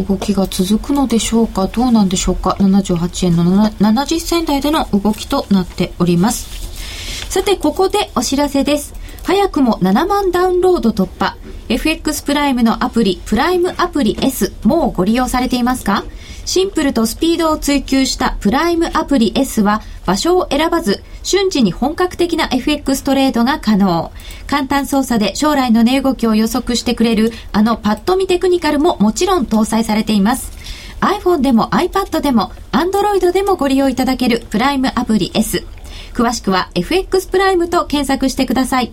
動きが続くのでしょうか？どうなんでしょうか？78円の70銭台での動きとなっております。さてここでお知らせです。早くも7万ダウンロード突破。FX プライムのアプリプライムアプリ S もうご利用されていますか？シンプルとスピードを追求したプライムアプリ S は場所を選ばず瞬時に本格的な FX トレードが可能。簡単操作で将来の値動きを予測してくれるあのパッと見テクニカルももちろん搭載されています。iPhone でも iPad でも Android でもご利用いただけるプライムアプリ S。詳しくは FX プライムと検索してください。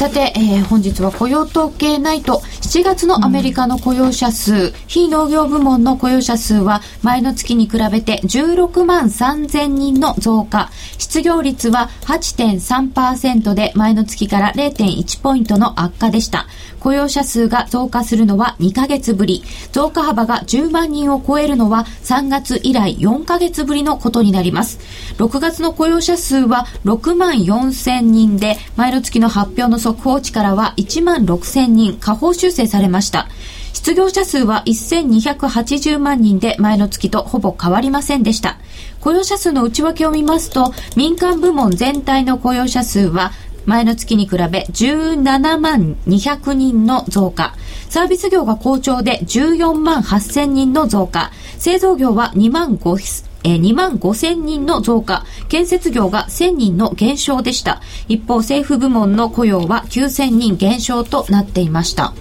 さて、えー、本日は雇用統計ナイト。7月のアメリカの雇用者数、うん、非農業部門の雇用者数は前の月に比べて16万3000人の増加。失業率は8.3%で前の月から0.1ポイントの悪化でした。雇用者数が増加するのは2ヶ月ぶり増加幅が10万人を超えるのは3月以来4ヶ月ぶりのことになります6月の雇用者数は6万4000人で前の月の発表の速報値からは1万6000人下方修正されました。失業者数は1280万人で前の月とほぼ変わりませんでした。雇用者数の内訳を見ますと、民間部門全体の雇用者数は前の月に比べ17万200人の増加。サービス業が好調で14万8000人の増加。製造業は2万5え2万5千人の増加、建設業が1000人の減少でした。一方、政府部門の雇用は9000人減少となっていました。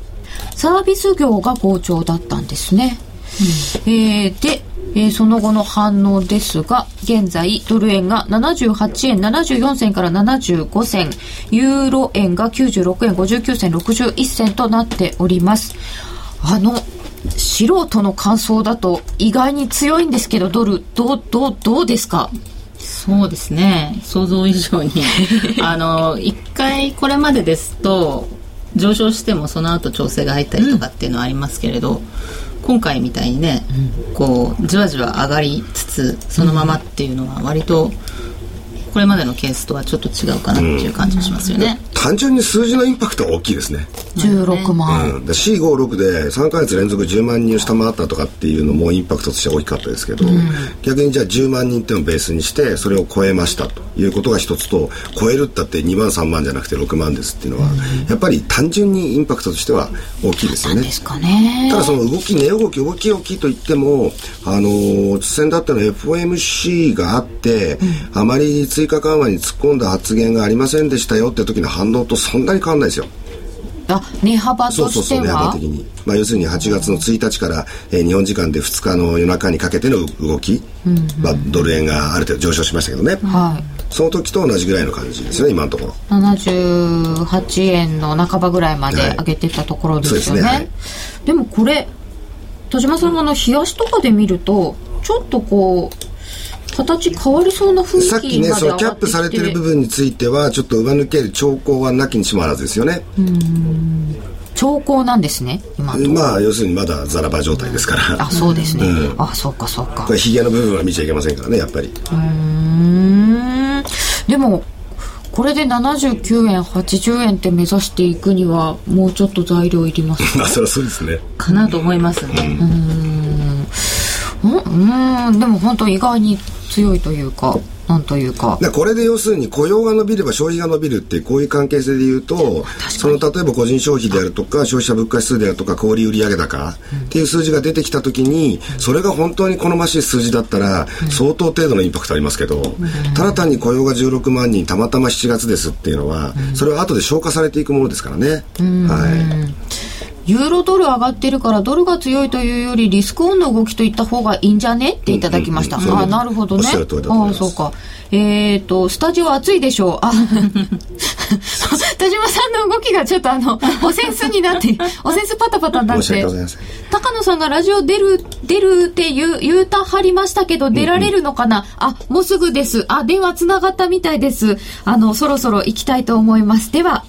サービス業が好調だったんですね。うん、えー、で、えー、その後の反応ですが、現在ドル円が78円74銭から75銭、ユーロ円が96円59銭61銭となっております。あの、素人の感想だと意外に強いんですけどドルどうどうどうですか？そうですね。想像以上に。あの一回これまでですと上昇してもその後調整が入ったりとかっていうのはありますけれど、うん、今回みたいにね、うん、こうじわじわ上がりつつそのままっていうのは割と、うんこれまでのケースとはちょっと違うかなっていう感じがしますよね、うん、単純に数字のインパクトは大きいですね。16万、うん、456で3か月連続10万人を下回ったとかっていうのもインパクトとしては大きかったですけど、うん、逆にじゃあ10万人っていうのをベースにしてそれを超えましたということが一つと超えるったって2万3万じゃなくて6万ですっていうのは、やっぱり単純にインパクトとしては大きいですよね。ただその動き値動き動き大きいといってもあの先だったの FOMC があって、あまり追加緩和に突っ込んだ発言がありませんでしたよって時の反応とそんなに変わんないですよ。あ値幅としては？そうそうそう値幅的に、まあ、要するに8月の1日から、えー、日本時間で2日の夜中にかけての動き、うんうん、まあ、ドル円がある程度上昇しましたけどね、はい、その時と同じぐらいの感じですね今のところ。78円の半ばぐらいまで上げてたところですよね。はい、でねはい、でもこれ田島さんがあの冷やしとかで見るとちょっとこう形変わりそうな雰囲気さっきねそのキャップされてる部分についてはちょっと上抜ける兆候はなきにしもあらずですよね。兆候なんですね今まあ要するにまだザラバ状態ですから。あそうですね、うん、あそうかそうか。これヒゲの部分は見ちゃいけませんからねやっぱり。うん。でもこれで79円80円って目指していくにはもうちょっと材料いります あそりゃそうですね。かなと思いますね。うん。うん。でも本当意外に強いというかなんというか。これで要するに雇用が伸びれば消費が伸びるってこういう関係性で言うとその例えば個人消費であるとか消費者物価指数であるとか小売売上高っていう数字が出てきた時にそれが本当に好ましい数字だったら相当程度のインパクトありますけどただ単に雇用が16万人たまたま7月ですっていうのはそれは後で消化されていくものですからね。はいユーロドル上がってるからドルが強いというよりリスクオンの動きといった方がいいんじゃね？っていただきました。うんうんうん、あなるほどね。ああ、そうか。えっ、ー、と、スタジオ暑いでしょ？う。あ、田島さんの動きがちょっとあの、おセンスになって、おセンスパタパタになって。高野さんがラジオ出る、出るって言う、言うたはりましたけど、出られるのかな、うんうん、あ、もうすぐです。あ、電話つながったみたいです。あの、そろそろ行きたいと思います。では、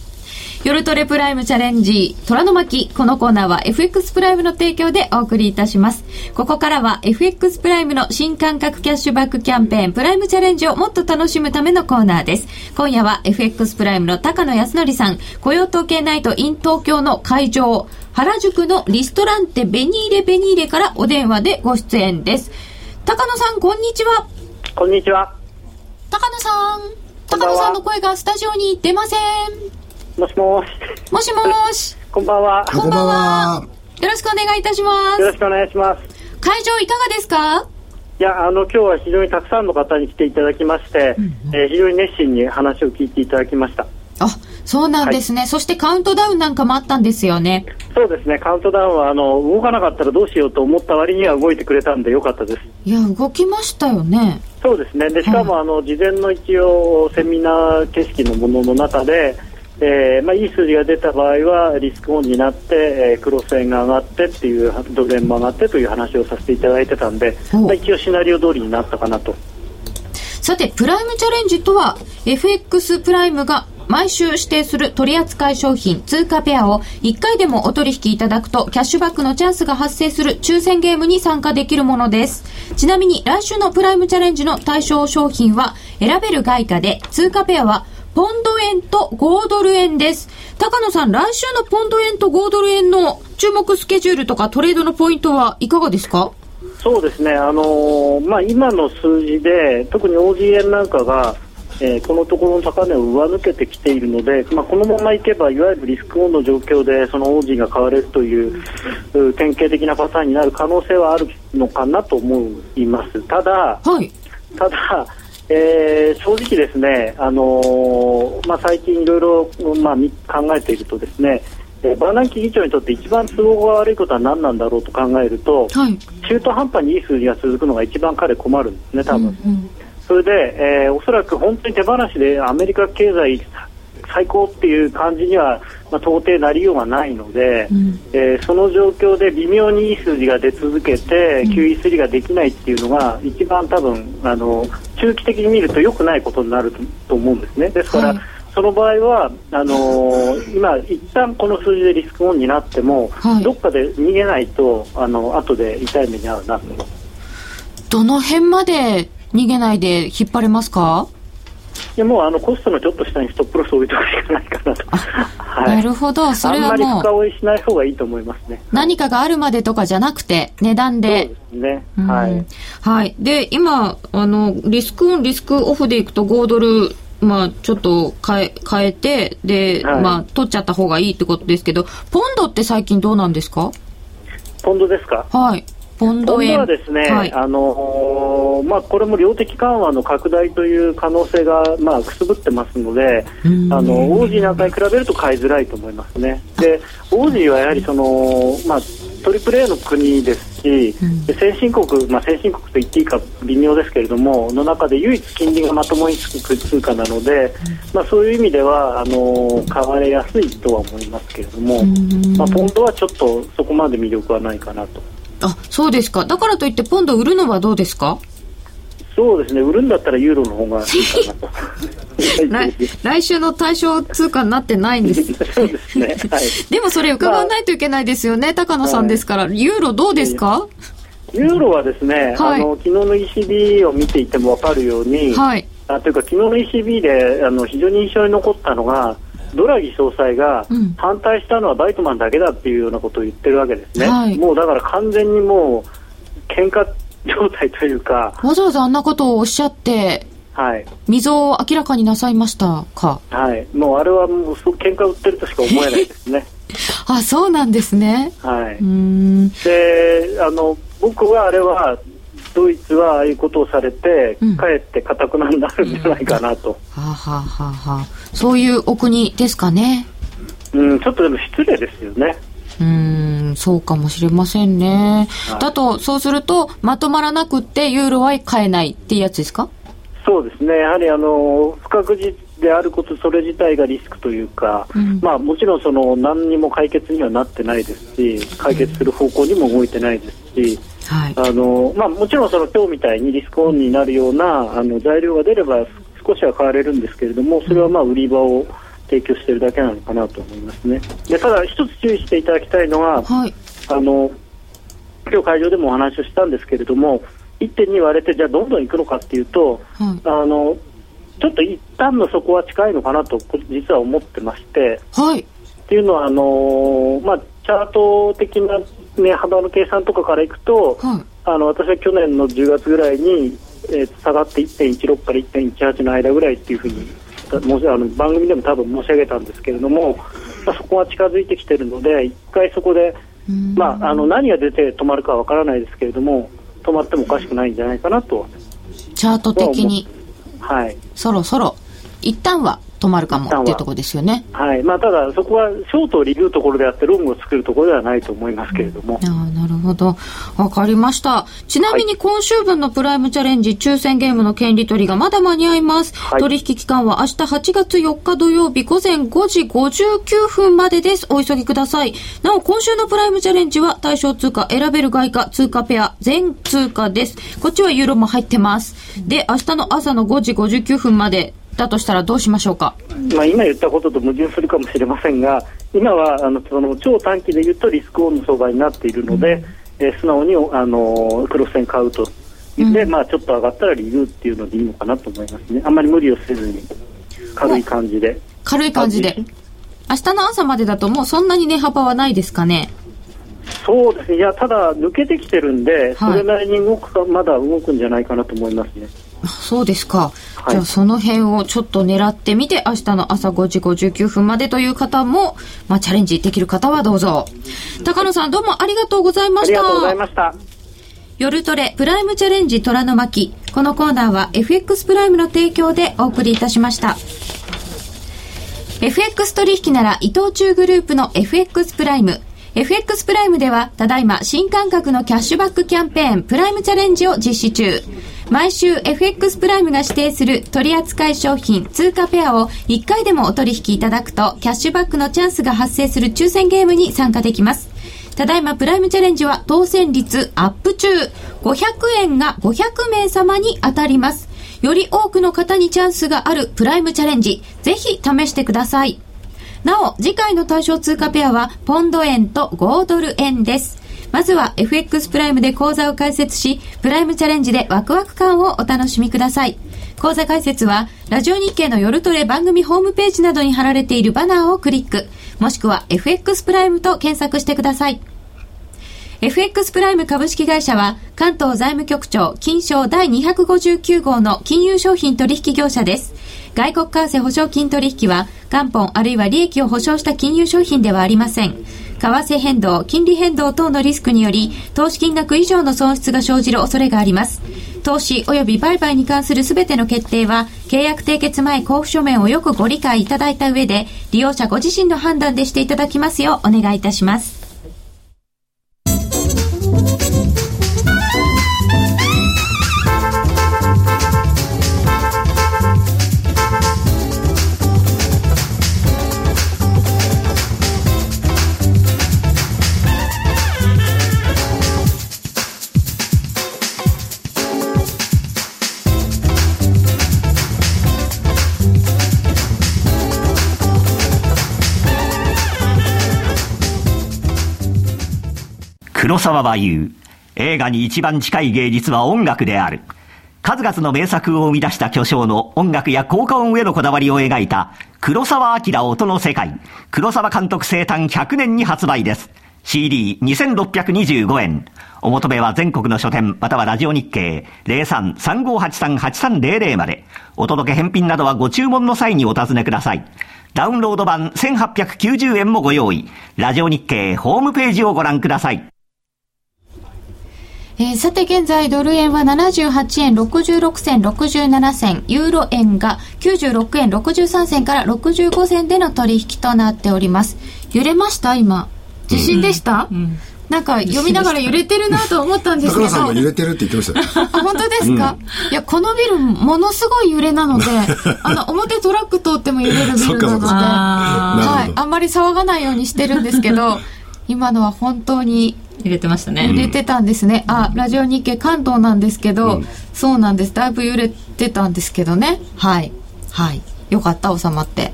夜トレプライムチャレンジ、虎の巻。このコーナーは FX プライムの提供でお送りいたします。ここからは FX プライムの新感覚キャッシュバックキャンペーン、プライムチャレンジをもっと楽しむためのコーナーです。今夜は FX プライムの高野康則さん、雇用統計ナイト in 東京の会場、原宿のリストランテベニーレベニーレからお電話でご出演です。高野さん、こんにちは。こんにちは。高野さん。高野さんの声がスタジオに出ません。もしもし。もしもし。こんばんは。こんばんは。よろしくお願いいたします。よろしくお願いします。会場いかがですか？いや、あの、今日は非常にたくさんの方に来ていただきまして、うんうん、えー、非常に熱心に話を聞いていただきました。あ、そうなんですね、はい、そしてカウントダウンなんかもあったんですよね。そうですね、カウントダウンはあの動かなかったらどうしようと思った割には動いてくれたんでよかったです。いや、動きましたよね。そうですね、でしかも、あの事前の一応、セミナー形式のものの中で、えーまあ、いい数字が出た場合はリスクオンになって、えー、クロス円が上がってっていうドル円も上がってという話をさせていただいてたんで、まあ、一応シナリオ通りになったかなとさてプライムチャレンジとは FX プライムが毎週指定する取扱い商品通貨ペアを1回でもお取引いただくとキャッシュバックのチャンスが発生する抽選ゲームに参加できるものです。ちなみに来週のプライムチャレンジの対象商品は選べる外貨で通貨ペアはポンド円と5ドル円です。高野さん、来週のポンド円と5ドル円の注目スケジュールとかトレードのポイントはいかがですか？そうですね、あのー、まあ、今の数字で、特に OG 円なんかが、えー、このところの高値を上抜けてきているので、まあ、このままいけばいわゆるリスクオンの状況でその OG が買われるという典型的なパターンになる可能性はあるのかなと思います。ただ、はい、ただえー、正直ですね、あのー、まあ、最近いろいろ、まあ、考えているとですね、えー、バーナンキ議長にとって一番都合が悪いことは何なんだろうと考えると、はい、中途半端にいい数字が続くのが一番彼困るんですね、多分。うんうん、それで、えー、おそらく本当に手放しでアメリカ経済最高っていう感じには、まあ、到底なりようがないので、うん、えー、その状況で微妙にいい数字が出続けて、うん、QE3 ができないっていうのが一番多分あの中期的に見ると良くないことになると思うんですね。ですから、はい、その場合はあのー、今、一旦この数字でリスクオンになっても、はい、どっかで逃げないとあの後で痛い目に遭うなと。どの辺まで逃げないで引っ張れますか？いやもうあのコストのちょっと下にストップロス置いとくしかないかなと、はい、なるほど。それはもう。あんまり深追いしない方がいいと思いますね。何かがあるまでとかじゃなくて値段で。そうですね。はい、はい、で今あのリスクオンリスクオフでいくと5ドルまあ、ちょっと変え変えてで、はい、まあ、取っちゃった方がいいってことですけどポンドって最近どうなんですか？ポンドですか？はいポンド円。はですね、はい、あのー、まあ、これも量的緩和の拡大という可能性が、まあ、くすぶってますので、あのオージーなんかに比べると買いづらいと思いますね。で、オージーはやはりその、まあ、トリプル A の国ですし、うん、先進国、まあ、先進国と言っていいか微妙ですけれども、の中で唯一金利がまともにつく通貨なので、うん、まあ、そういう意味ではあの買われやすいとは思いますけれども、まあ、ポンドはちょっとそこまで魅力はないかなと。あそうですか。だからといってポンド売るのはどうですか？そうですね。売るんだったらユーロの方がいいかなと来来週の対象通貨になってないんです。そうですね、はい、でもそれ伺わないといけないですよね、まあ、高野さんですから、はい、ユーロどうですか？ユーロはですね、はい、あの昨日の ECB を見ていても分かるように、はい、あというか昨日の ECB であの非常に印象に残ったのがドラギ総裁が反対したのはバイトマンだけだっていうようなことを言ってるわけですね、はい、もうだから完全にもう喧嘩状態というか。わざわざあんなことをおっしゃってはい、溝を明らかになさいましたか？はい。もうあれはもう喧嘩売ってるとしか思えないですね。あそうなんですね。はい。であの僕はあれはドイツはああいうことをされて、うん、かえってかたくなになるんじゃないかなと、はあはあはあはあ、そういうお国ですかね。うんちょっとでも失礼ですよね。うんそうかもしれませんね、はい、だとそうするとまとまらなくってユーロは買えないっていうやつですか？そうですね。やはりあの不確実であることそれ自体がリスクというか、うん、まあ、もちろんその何にも解決にはなってないですし解決する方向にも動いてないですし、はい、あのまあ、もちろんその今日みたいにリスクオンになるようなあの材料が出れば少しは変われるんですけれどもそれはまあ売り場を提供しているだけなのかなと思いますね。でただ一つ注意していただきたいのは、はい、あの今日会場でもお話をしたんですけれども1.2割れてじゃあどんどんいくのかっていうと、はい、あのちょっと一旦の底は近いのかなと実は思ってまして、はい、っていうのはあのー、まあ、チャート的な値幅の計算とかからいくと、はい、あの私は去年の10月ぐらいに、えー、下がって1.16から1.18の間ぐらいっていうふうにもしあの番組でも多分申し上げたんですけれども、まあ、そこは近づいてきているので一回そこでまあ、あの何が出て止まるかわからないですけれども止まってもおかしくないんじゃないかなとチャート的に。はい。そろそろ。一旦は止まるかもっていうところですよね。はいまあ、ただ、そこはショートをリグうところであって、ロングを作るところではないと思いますけれども。ああ、なるほど。わかりました。ちなみに今週分のプライムチャレンジ抽選ゲームの権利取りがまだ間に合います。はい取引期間は明日8月4日土曜日午前5時59分までです。お急ぎください。なお、今週のプライムチャレンジは対象通貨選べる外貨通貨ペア全通貨です。こっちはユーロも入ってます。で、明日の朝の5時59分までだとしたらどうしましょうか？まあ、今言ったことと矛盾するかもしれませんが、今はあのその超短期で言うとリスクオンの相場になっているので、えー素直にあのクロス線買うと。で、まあ、ちょっと上がったらリグっていうのでいいのかなと思いますね。あんまり無理をせずに、軽い感じで。軽い感じで。明日の朝までだともうそんなに値幅はないですかね？そうですね、いや、ただ、抜けてきてるんで、はいそれなりに動くか、まだ動くんじゃないかなと思いますね。あそうですか。はいじゃあその辺をちょっと狙ってみて、明日の朝5時59分までという方も、まあチャレンジできる方はどうぞ。高野さんどうもありがとうございました。ありがとうございました。夜トレプライムチャレンジ虎の巻。このコーナーは FX プライムの提供でお送りいたしました。FX 取引なら伊藤忠グループの FX プライム。FX プライムでは、ただいま新感覚のキャッシュバックキャンペーンプライムチャレンジを実施中。毎週 FX プライムが指定する取扱い商品通貨ペアを1回でもお取引いただくと、キャッシュバックのチャンスが発生する抽選ゲームに参加できます。ただいまプライムチャレンジは当選率アップ中。500円が500名様に当たります。より多くの方にチャンスがあるプライムチャレンジ。ぜひ試してください。なお、次回の対象通貨ペアは、ポンド円と5ドル円です。まずは FX プライムで講座を開設し、プライムチャレンジでワクワク感をお楽しみください。講座解説は、ラジオ日経の夜トレ番組ホームページなどに貼られているバナーをクリック、もしくは FX プライムと検索してください。FX プライム株式会社は関東財務局長金賞第259号の金融商品取引業者です。外国為替保証金取引は元本あるいは利益を保証した金融商品ではありません。為替変動、金利変動等のリスクにより投資金額以上の損失が生じる恐れがあります。投資及び売買に関するすべての決定は契約締結前交付書面をよくご理解いただいた上で利用者ご自身の判断でしていただきますようお願いいたします。黒沢は言う。映画に一番近い芸術は音楽である。数々の名作を生み出した巨匠の音楽や効果音へのこだわりを描いた黒沢明音の世界。黒沢監督生誕100年に発売です。CD2625 円。お求めは全国の書店またはラジオ日経03-3583-8300まで。お届け返品などはご注文の際にお尋ねください。ダウンロード版1890円もご用意。ラジオ日経ホームページをご覧ください。えーさて現在ドル円は78円66銭67銭ユーロ円が96円63銭から65銭での取引となっております。揺れました？今。地震でした、なんか読みながら揺れてるなと思ったんですけど。さんも揺れてるって言ってましたよ。あ、本当ですか、いや、このビル、ものすごい揺れなので、あの、表トラック通っても揺れるビルなので、はい、あんまり騒がないようにしてるんですけど、今のは本当にー入れてましたね。揺れてたんですね。あ、ラジオ日経関東なんですけど、そうなんです。だいぶ揺れてたんですけどね。はい。はい。よかった、収まって。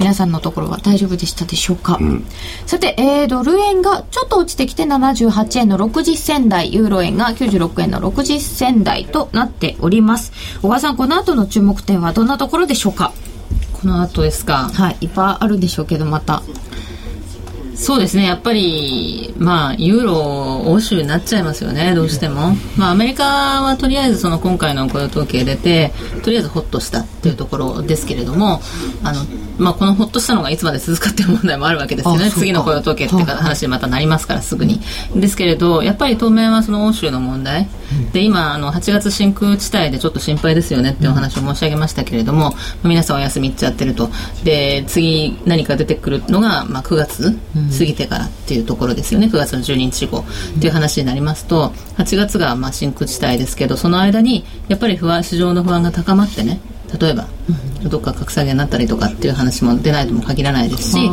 皆さんのところは大丈夫でしたでしょうか、さて、えー、ドル円がちょっと落ちてきて78円の60銭台、ユーロ円が96円の60銭台となっております。小川さん、この後の注目点はどんなところでしょうか？この後ですか。はい。いっぱいあるんでしょうけど、また。そうですね。やっぱりまあユーロ欧州になっちゃいますよね。どうしても、まあ、アメリカはとりあえずその今回の雇用統計出てとりあえずホッとしたっていうところですけれどもあの、まあ、このホッとしたのがいつまで続くかっていう問題もあるわけですよね。次の雇用統計っていう話にまたなりますからすぐに。ですけれどやっぱり当面はその欧州の問題。で今あの8月真空地帯でちょっと心配ですよねっていうお話を申し上げましたけれども、皆さんお休み行っちゃってると。で次何か出てくるのが、まあ、9月過ぎてからっていうところですよね。9月の12日以降。っていう話になりますと8月がまあ真空地帯ですけどその間にやっぱり不安市場の不安が高まってね。例えば、どっか格下げになったりとかっていう話も出ないとも限らないですし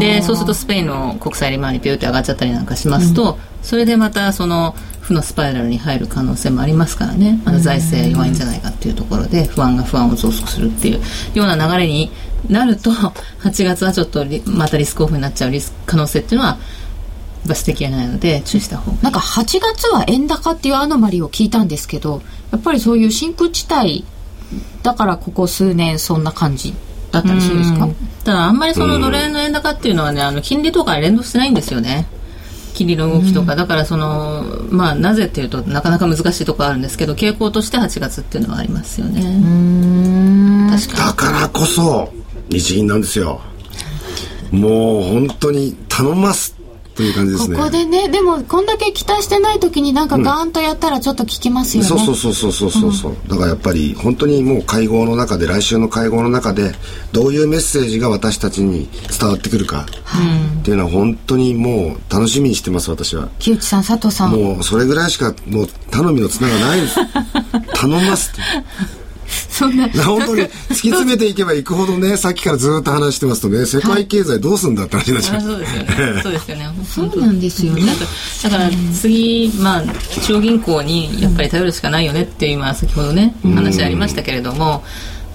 でそうするとスペインの国債利回りピューって上がっちゃったりなんかしますと、それでまたその負のスパイラルに入る可能性もありますからね。あの財政弱いんじゃないかっていうところで不安が不安を増幅するっていうような流れになると8月はちょっとまたリスクオフになっちゃうリス可能性っていうのはバス的ないので注意した方がなんか8月は円高っていうアノマリを聞いたんですけどやっぱりそういう真空地帯だからここ数年そんな感じだったりするんですか？ただあんまりそのドル円の円高っていうのはねあの金利とか連動してないんですよね。金利の動きとか、だからそのまあなぜっていうとなかなか難しいところあるんですけど傾向として8月っていうのはありますよね。確かだからこそ日銀なんですよ。もう本当に頼ますという感じですね。ここでねでもこんだけ期待してない時になんかガーンとやったらちょっと効きますよね、そうそうそうそうそうそうそう、だからやっぱり本当にもう会合の中で来週の会合の中でどういうメッセージが私たちに伝わってくるか、っていうのは本当にもう楽しみにしてます私は。木内さん佐藤さん。もうそれぐらいしかもう頼みの綱がないです。頼ますって そんな本当に突き詰めていけばいくほどね さっきからずっと話してますとね世界経済どうすんだって話になっちゃう、そうですよね。そうですよね。そうなんですよね。だから次、まあ、中央銀行にやっぱり頼るしかないよねっていう今先ほどね話ありましたけれども、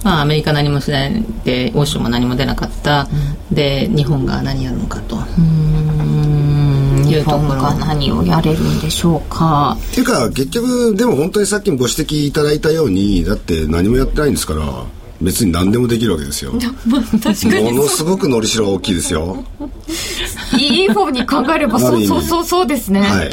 まあ、アメリカ何もしないで欧州も何も出なかった、で日本が何やるのかと。日本が何をやれるんでしょうか？っていうか結局でも本当にさっきもご指摘いただいたようにだって何もやってないんですから別に何でもできるわけですよ。まあ、確かにものすごくのりしろ大きいですよ。いい方に考えればそうそうそうそうですね。はい。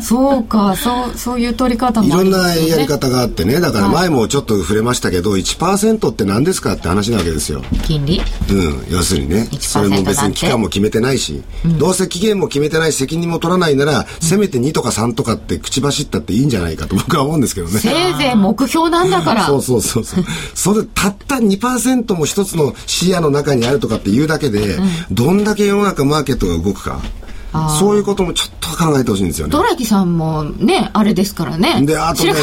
そうか、そう、そういう取り方もいろんなやり方があってね、だから前もちょっと触れましたけど、1%って何ですかって話なわけですよ。金利？うん、要するにね、1%それも別に期間も決めてないし、どうせ期限も決めてないし責任も取らないなら、せめて2とか3とかって口走ったっていいんじゃないかと僕は思うんですけどね。せいぜい目標なんだから。そうそうそうそう。それたった2%も一つの視野の中にあるとかっていうだけで、どんだけ世の中マーケットが動くか。そういうこともちょっと考えてほしいんですよね。ドラギさんもね、あれですからね。で、あとねね、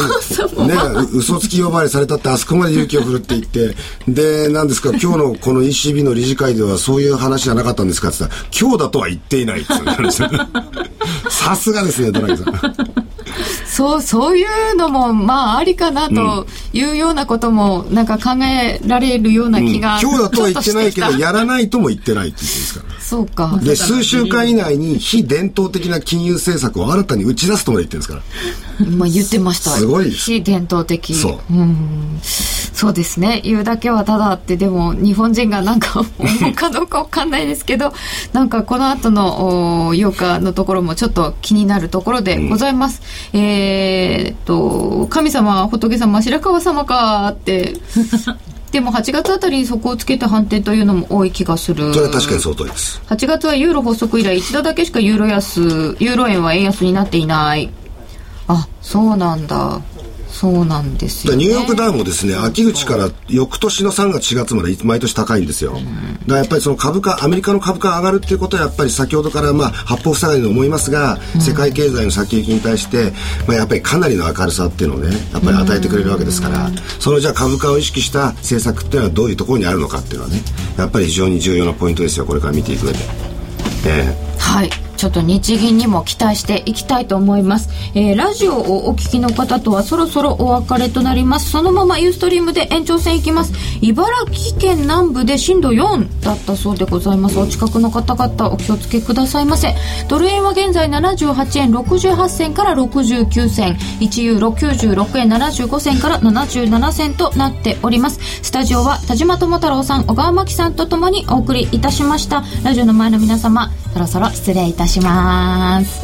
嘘つき呼ばわりされたってあそこまで勇気を振るって言って、で、何ですか、今日のこの ECB の理事会ではそういう話じゃなかったんですかって言ったら、今日だとは言っていないって言うんですよ さすがですね、ドラギさん。そう、そういうのも、まあ、ありかなというようなことも、なんか考えられるような気が、今日だとは言ってないけど、やらないとも言ってないって言ってるんですから。そうか。で、数週間以内に非伝統的な金融政策を新たに打ち出すとまで言ってるんですから。まあ、言ってました。すごい非伝統的。そううん。そうですね。言うだけはただあって、でも、日本人がなんか思うかどうかわかんないですけど、なんかこの後のお8日のところもちょっと気になるところでございます。えーっと、神様、仏様、白川様かって、でも8月あたりにそこをつけて反転というのも多い気がする。それは確かにその通りです。8月はユーロ発足以来一度だけしかユーロ安ユーロ円は円安になっていないあそうなんだそうなんですよ、ね、ニューヨークダウもですね、秋口から翌年の3月、4月まで毎年高いんですよ。だからやっぱりその株価、アメリカの株価が上がるっていうことはやっぱり先ほどからまあ八方塞がりに思いますが、世界経済の先行きに対して、まあやっぱりかなりの明るさっていうのをね、やっぱり与えてくれるわけですから、そのじゃあ株価を意識した政策っていうのはどういうところにあるのかっていうのはね、やっぱり非常に重要なポイントですよ、これから見ていく上で。ええ。はいちょっと日銀にも期待していきたいと思います、えー、ラジオをお聞きの方とはそろそろお別れとなります。そのままユーストリームで延長戦いきます。茨城県南部で震度4だったそうでございます。お近くの方々お気をつけくださいませ。ドル円は現在78円68銭から69銭。1ユーロ96円75銭から77銭となっております。スタジオは田島智太郎さん小川真紀さんとともにお送りいたしました。ラジオの前の皆様そろそろ失礼いたしします。